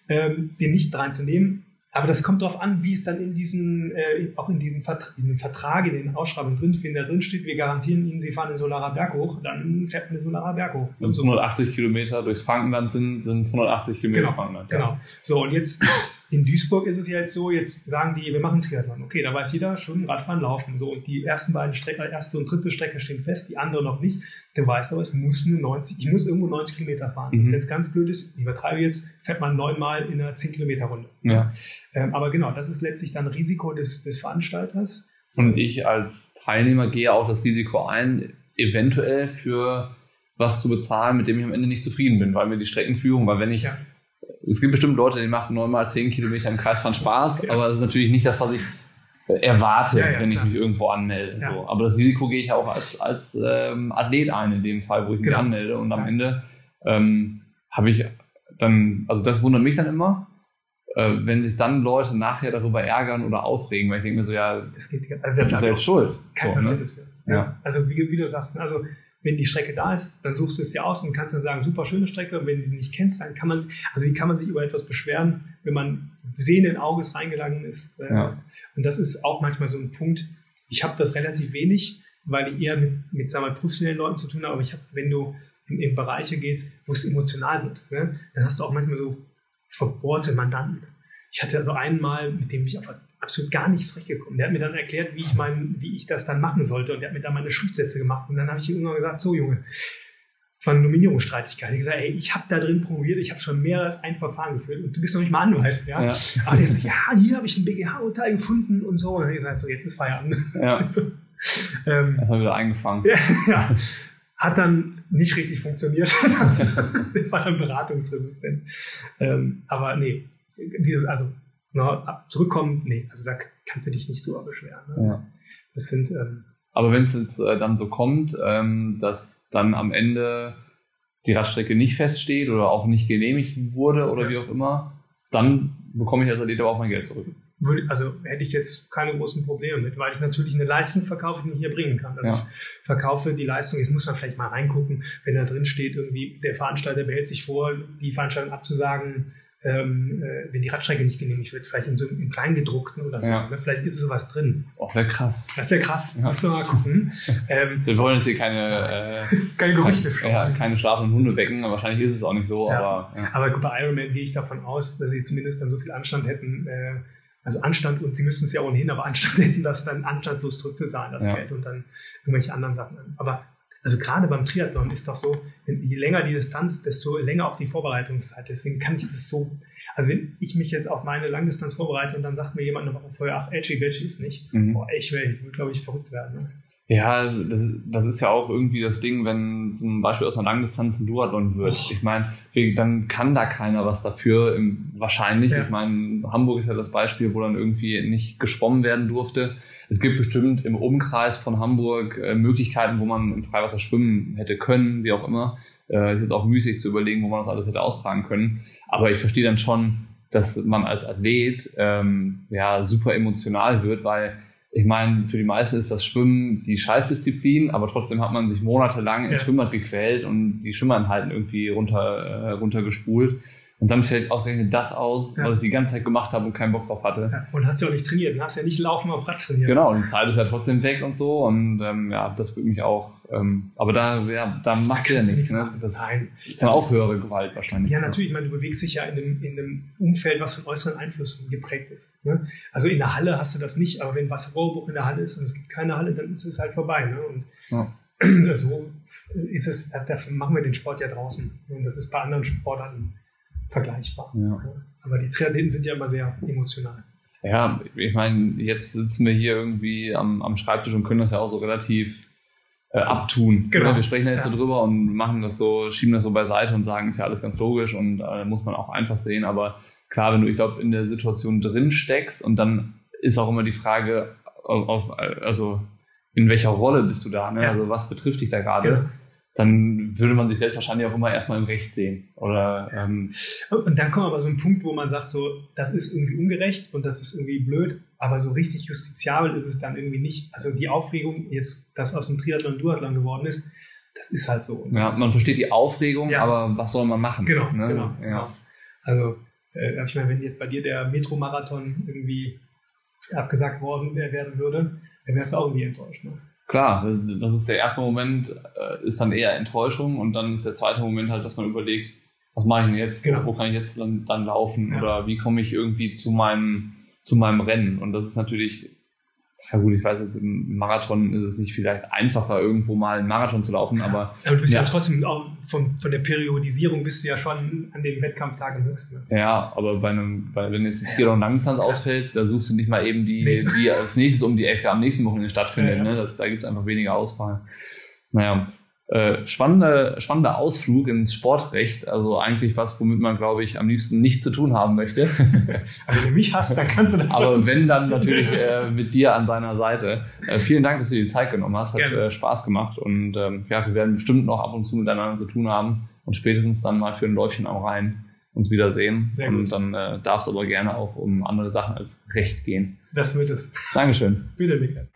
Speaker 2: ähm, den nicht reinzunehmen. Aber das kommt darauf an, wie es dann in diesen, äh, auch in diesem Vertra in Vertrag, in den Ausschreibungen drin, wenn da drin steht, wir garantieren Ihnen, Sie fahren den Solarer Berg hoch, dann fährt man den Solarer Berg hoch.
Speaker 3: Wenn es 180 Kilometer durchs Frankenland sind, sind es 180 Kilometer
Speaker 2: Genau,
Speaker 3: Frankenland.
Speaker 2: Genau. So, und jetzt in Duisburg ist es ja jetzt so, jetzt sagen die, wir machen Triathlon. Okay, da weiß jeder schon Radfahren, Laufen. So, und die ersten beiden Strecken, erste und dritte Strecke stehen fest, die andere noch nicht. Du weißt aber, es muss eine 90, ich muss irgendwo 90 Kilometer fahren.
Speaker 3: Mhm.
Speaker 2: Wenn es ganz blöd ist, ich übertreibe jetzt, fährt man neunmal in einer 10 Kilometer Runde.
Speaker 3: Ja.
Speaker 2: Ähm, aber genau, das ist letztlich dann Risiko des, des Veranstalters.
Speaker 3: Und ich als Teilnehmer gehe auch das Risiko ein, eventuell für was zu bezahlen, mit dem ich am Ende nicht zufrieden bin, weil mir die Streckenführung, weil wenn ich,
Speaker 2: Ja.
Speaker 3: Es gibt bestimmt Leute, die machen neunmal zehn Kilometer im Kreisfahren Spaß,
Speaker 2: Ja.
Speaker 3: aber das ist natürlich nicht das, was ich äh, erwarte,
Speaker 2: Ja, ja,
Speaker 3: wenn ich
Speaker 2: klar.
Speaker 3: mich irgendwo anmelde. So. Aber das Risiko gehe ich auch als, als ähm, Athlet ein, in dem Fall, wo ich mich
Speaker 2: Genau.
Speaker 3: anmelde. Und am. Ende ähm, habe ich dann, also das wundert mich dann immer, äh, wenn sich dann Leute nachher darüber ärgern oder aufregen, weil ich denke mir so, ja,
Speaker 2: Das geht. Also bleibt
Speaker 3: selbst schuld.
Speaker 2: kein
Speaker 3: So, ne?
Speaker 2: Verständnis für.
Speaker 3: Ja.
Speaker 2: Also wie, wie du sagst, ne, also wenn die Strecke da ist, dann suchst du es dir aus und kannst dann sagen, super schöne Strecke. Und wenn du sie nicht kennst, dann kann man, also wie kann man sich über etwas beschweren, wenn man sehenden Auges reingegangen ist. Äh,
Speaker 3: Ja.
Speaker 2: Und das ist auch manchmal so ein Punkt. Ich habe das relativ wenig, weil ich eher mit, mit sagen wir, mal, professionellen Leuten zu tun habe. Aber ich habe, wenn du in, in Bereiche gehst, wo es emotional wird, ne, dann hast du auch manchmal so verbohrte Mandanten. Ich hatte also einmal, mit dem ich einfach absolut gar nicht zurechtgekommen. Der hat mir dann erklärt, wie ich, mein, wie ich das dann machen sollte. Und der hat mir dann meine Schriftsätze gemacht. Und dann habe ich ihm irgendwann gesagt, so Junge, es war eine Nominierungsstreitigkeit. Ich habe gesagt, ey, ich habe da drin promoviert, ich habe schon mehr als ein Verfahren geführt und du bist noch nicht mal Anwalt. Ja?
Speaker 3: Ja.
Speaker 2: Aber der sagt, ja, hier habe ich ein BGH-Urteil gefunden und so. Und dann habe ich gesagt, so, jetzt ist Feierabend.
Speaker 3: Ja,
Speaker 2: so. ähm,
Speaker 3: erstmal wieder eingefangen.
Speaker 2: ja, ja. Hat dann nicht richtig funktioniert. das war dann beratungsresistent. Ähm, aber nee, also na, zurückkommen, nee, also da kannst du dich nicht drüber beschweren. Ne?
Speaker 3: Ja.
Speaker 2: Das sind, ähm,
Speaker 3: Aber wenn es jetzt äh, dann so kommt, ähm, dass dann am Ende die Radstrecke nicht feststeht oder auch nicht genehmigt wurde oder
Speaker 2: Ja.
Speaker 3: wie auch immer, dann bekomme ich als Athlet aber auch mein Geld zurück.
Speaker 2: würde, also hätte ich jetzt keine großen Probleme mit, weil ich natürlich eine Leistung verkaufe, die ich hier bringen kann. Also
Speaker 3: Ja.
Speaker 2: ich verkaufe die Leistung, jetzt muss man vielleicht mal reingucken, wenn da drin steht, irgendwie der Veranstalter behält sich vor, die Veranstaltung abzusagen, ähm, äh, wenn die Radstrecke nicht genehmigt wird, vielleicht in so einem Kleingedruckten oder so.
Speaker 3: Ja.
Speaker 2: Ne? Vielleicht ist sowas drin.
Speaker 3: Oh, wäre krass.
Speaker 2: Das wäre krass.
Speaker 3: Ja.
Speaker 2: Müssen wir mal gucken. ähm,
Speaker 3: Wir wollen jetzt hier keine, äh,
Speaker 2: keine Gerüchte streuen.
Speaker 3: ja, keine schlafenden Hunde wecken, wahrscheinlich ist es auch nicht so,
Speaker 2: Ja.
Speaker 3: aber ja.
Speaker 2: Aber gut, bei Ironman gehe ich davon aus, dass sie zumindest dann so viel Anstand hätten, äh, also Anstand, und sie müssen es ja ohnehin, aber Anstand hätten, das dann anstandslos zurückzuzahlen, das. Geld und dann irgendwelche anderen Sachen. Aber also gerade beim Triathlon ist doch so, je länger die Distanz, desto länger auch die Vorbereitungszeit. Deswegen kann ich das so, also wenn ich mich jetzt auf meine Langdistanz vorbereite und dann sagt mir jemand eine Woche vorher, ach, Edgy, welche ist nicht,
Speaker 3: Mhm.
Speaker 2: boah, ich wäre, ich würde, glaube ich, verrückt werden. Ne?
Speaker 3: Ja, das, das ist ja auch irgendwie das Ding, wenn zum Beispiel aus einer Langdistanz ein Duathlon wird.
Speaker 2: Oh.
Speaker 3: Ich meine, dann kann da keiner was dafür, im, wahrscheinlich.
Speaker 2: Ja.
Speaker 3: Ich meine, Hamburg ist ja das Beispiel, wo dann irgendwie nicht geschwommen werden durfte. Es gibt bestimmt im Umkreis von Hamburg äh, Möglichkeiten, wo man im Freiwasser schwimmen hätte können, wie auch immer. Äh, ist jetzt auch müßig zu überlegen, wo man das alles hätte austragen können. Aber ich verstehe dann schon, dass man als Athlet ähm, ja super emotional wird, weil ich meine, für die meisten ist das Schwimmen die Scheißdisziplin, aber trotzdem hat man sich monatelang
Speaker 2: Ja.
Speaker 3: ins Schwimmbad gequält und die Schwimmanheiten irgendwie runter, äh, runtergespult. Und dann fällt ausgerechnet das aus,
Speaker 2: Ja.
Speaker 3: was ich die ganze Zeit gemacht habe und keinen Bock drauf hatte.
Speaker 2: Ja. Und hast ja auch nicht trainiert, hast ja nicht Laufen auf Rad trainiert.
Speaker 3: Genau, und die Zeit ist ja trotzdem weg und so. Und ähm, ja, das würde mich auch. Ähm, aber da, ja, da machst du ja nichts. Ne? Das
Speaker 2: Nein.
Speaker 3: ist dann
Speaker 2: Das
Speaker 3: auch
Speaker 2: ist-
Speaker 3: höhere Gewalt wahrscheinlich.
Speaker 2: Ja, natürlich. Ich meine, du bewegst dich ja in einem, in einem Umfeld, was von äußeren Einflüssen geprägt ist. Ne? Also in der Halle hast du das nicht, aber wenn Wasserrohrbruch in der Halle ist und es gibt keine Halle, dann ist es halt vorbei. Ne? Und
Speaker 3: Ja.
Speaker 2: so ist es, dafür machen wir den Sport ja draußen. Und das ist bei anderen Sportarten vergleichbar.
Speaker 3: Ja.
Speaker 2: Ne? Aber die Triathleten sind ja immer sehr emotional.
Speaker 3: Ja, ich meine, jetzt sitzen wir hier irgendwie am, am Schreibtisch und können das ja auch so relativ äh, abtun.
Speaker 2: Genau.
Speaker 3: Oder Wir sprechen da jetzt
Speaker 2: Ja.
Speaker 3: so drüber und machen das so, schieben das so beiseite und sagen, ist ja alles ganz logisch und äh, muss man auch einfach sehen. Aber klar, wenn du, ich glaube, in der Situation drin steckst und dann ist auch immer die Frage, auf, auf also in welcher Rolle bist du da? Ne?
Speaker 2: Ja.
Speaker 3: Also was betrifft dich da gerade?
Speaker 2: Genau.
Speaker 3: dann würde man sich selbst wahrscheinlich auch immer erstmal im Recht sehen. Oder ähm,
Speaker 2: und dann kommt aber so ein Punkt, wo man sagt, so, das ist irgendwie ungerecht und das ist irgendwie blöd, aber so richtig justiziabel ist es dann irgendwie nicht. Also die Aufregung, jetzt, das aus dem Triathlon Duathlon geworden ist, das ist halt so.
Speaker 3: Ja, man versteht die Aufregung, ja. aber was soll man machen?
Speaker 2: Genau, ne? genau. Ja. Also, äh, ich meine, wenn jetzt bei dir der Metro-Marathon irgendwie abgesagt worden werden würde, dann wärst du auch irgendwie enttäuscht. Ne?
Speaker 3: Klar, das ist der erste Moment, äh, ist dann eher Enttäuschung und dann ist der zweite Moment halt, dass man überlegt, was mache ich denn jetzt? Genau. Wo kann ich jetzt dann, dann laufen? Ja. Oder wie komme ich irgendwie zu meinem, zu meinem Rennen? Und das ist natürlich ja gut, ich weiß jetzt, im Marathon ist es nicht vielleicht einfacher, irgendwo mal einen Marathon zu laufen, ja. aber.
Speaker 2: Aber du bist ja, ja trotzdem auch von, von der Periodisierung bist du ja schon an dem Wettkampftag im höchsten.
Speaker 3: Ne? Ja, aber bei einem, bei, wenn jetzt die Triathlon Langdistanz ja. ausfällt, da suchst du nicht mal eben die, nee. die als nächstes um die Ecke am nächsten Wochenende stattfindet. Ne? Das, da gibt es einfach weniger Auswahl. Naja, äh, spannende, spannender Ausflug ins Sportrecht. Also eigentlich was, womit man, glaube ich, am liebsten nichts zu tun haben möchte.
Speaker 2: Aber wenn du mich hast, dann kannst du das.
Speaker 3: Aber wenn, dann natürlich äh, mit dir an seiner Seite. Äh, vielen Dank, dass du dir die Zeit genommen hast. Hat äh, Spaß gemacht. Und ähm, ja, wir werden bestimmt noch ab und zu miteinander zu tun haben und spätestens dann mal für ein Läufchen am Rhein uns wiedersehen. Sehr und dann äh, darfst du aber gerne auch um andere Sachen als Recht gehen.
Speaker 2: Das wird es.
Speaker 3: Dankeschön.
Speaker 2: Bitte, Niklas.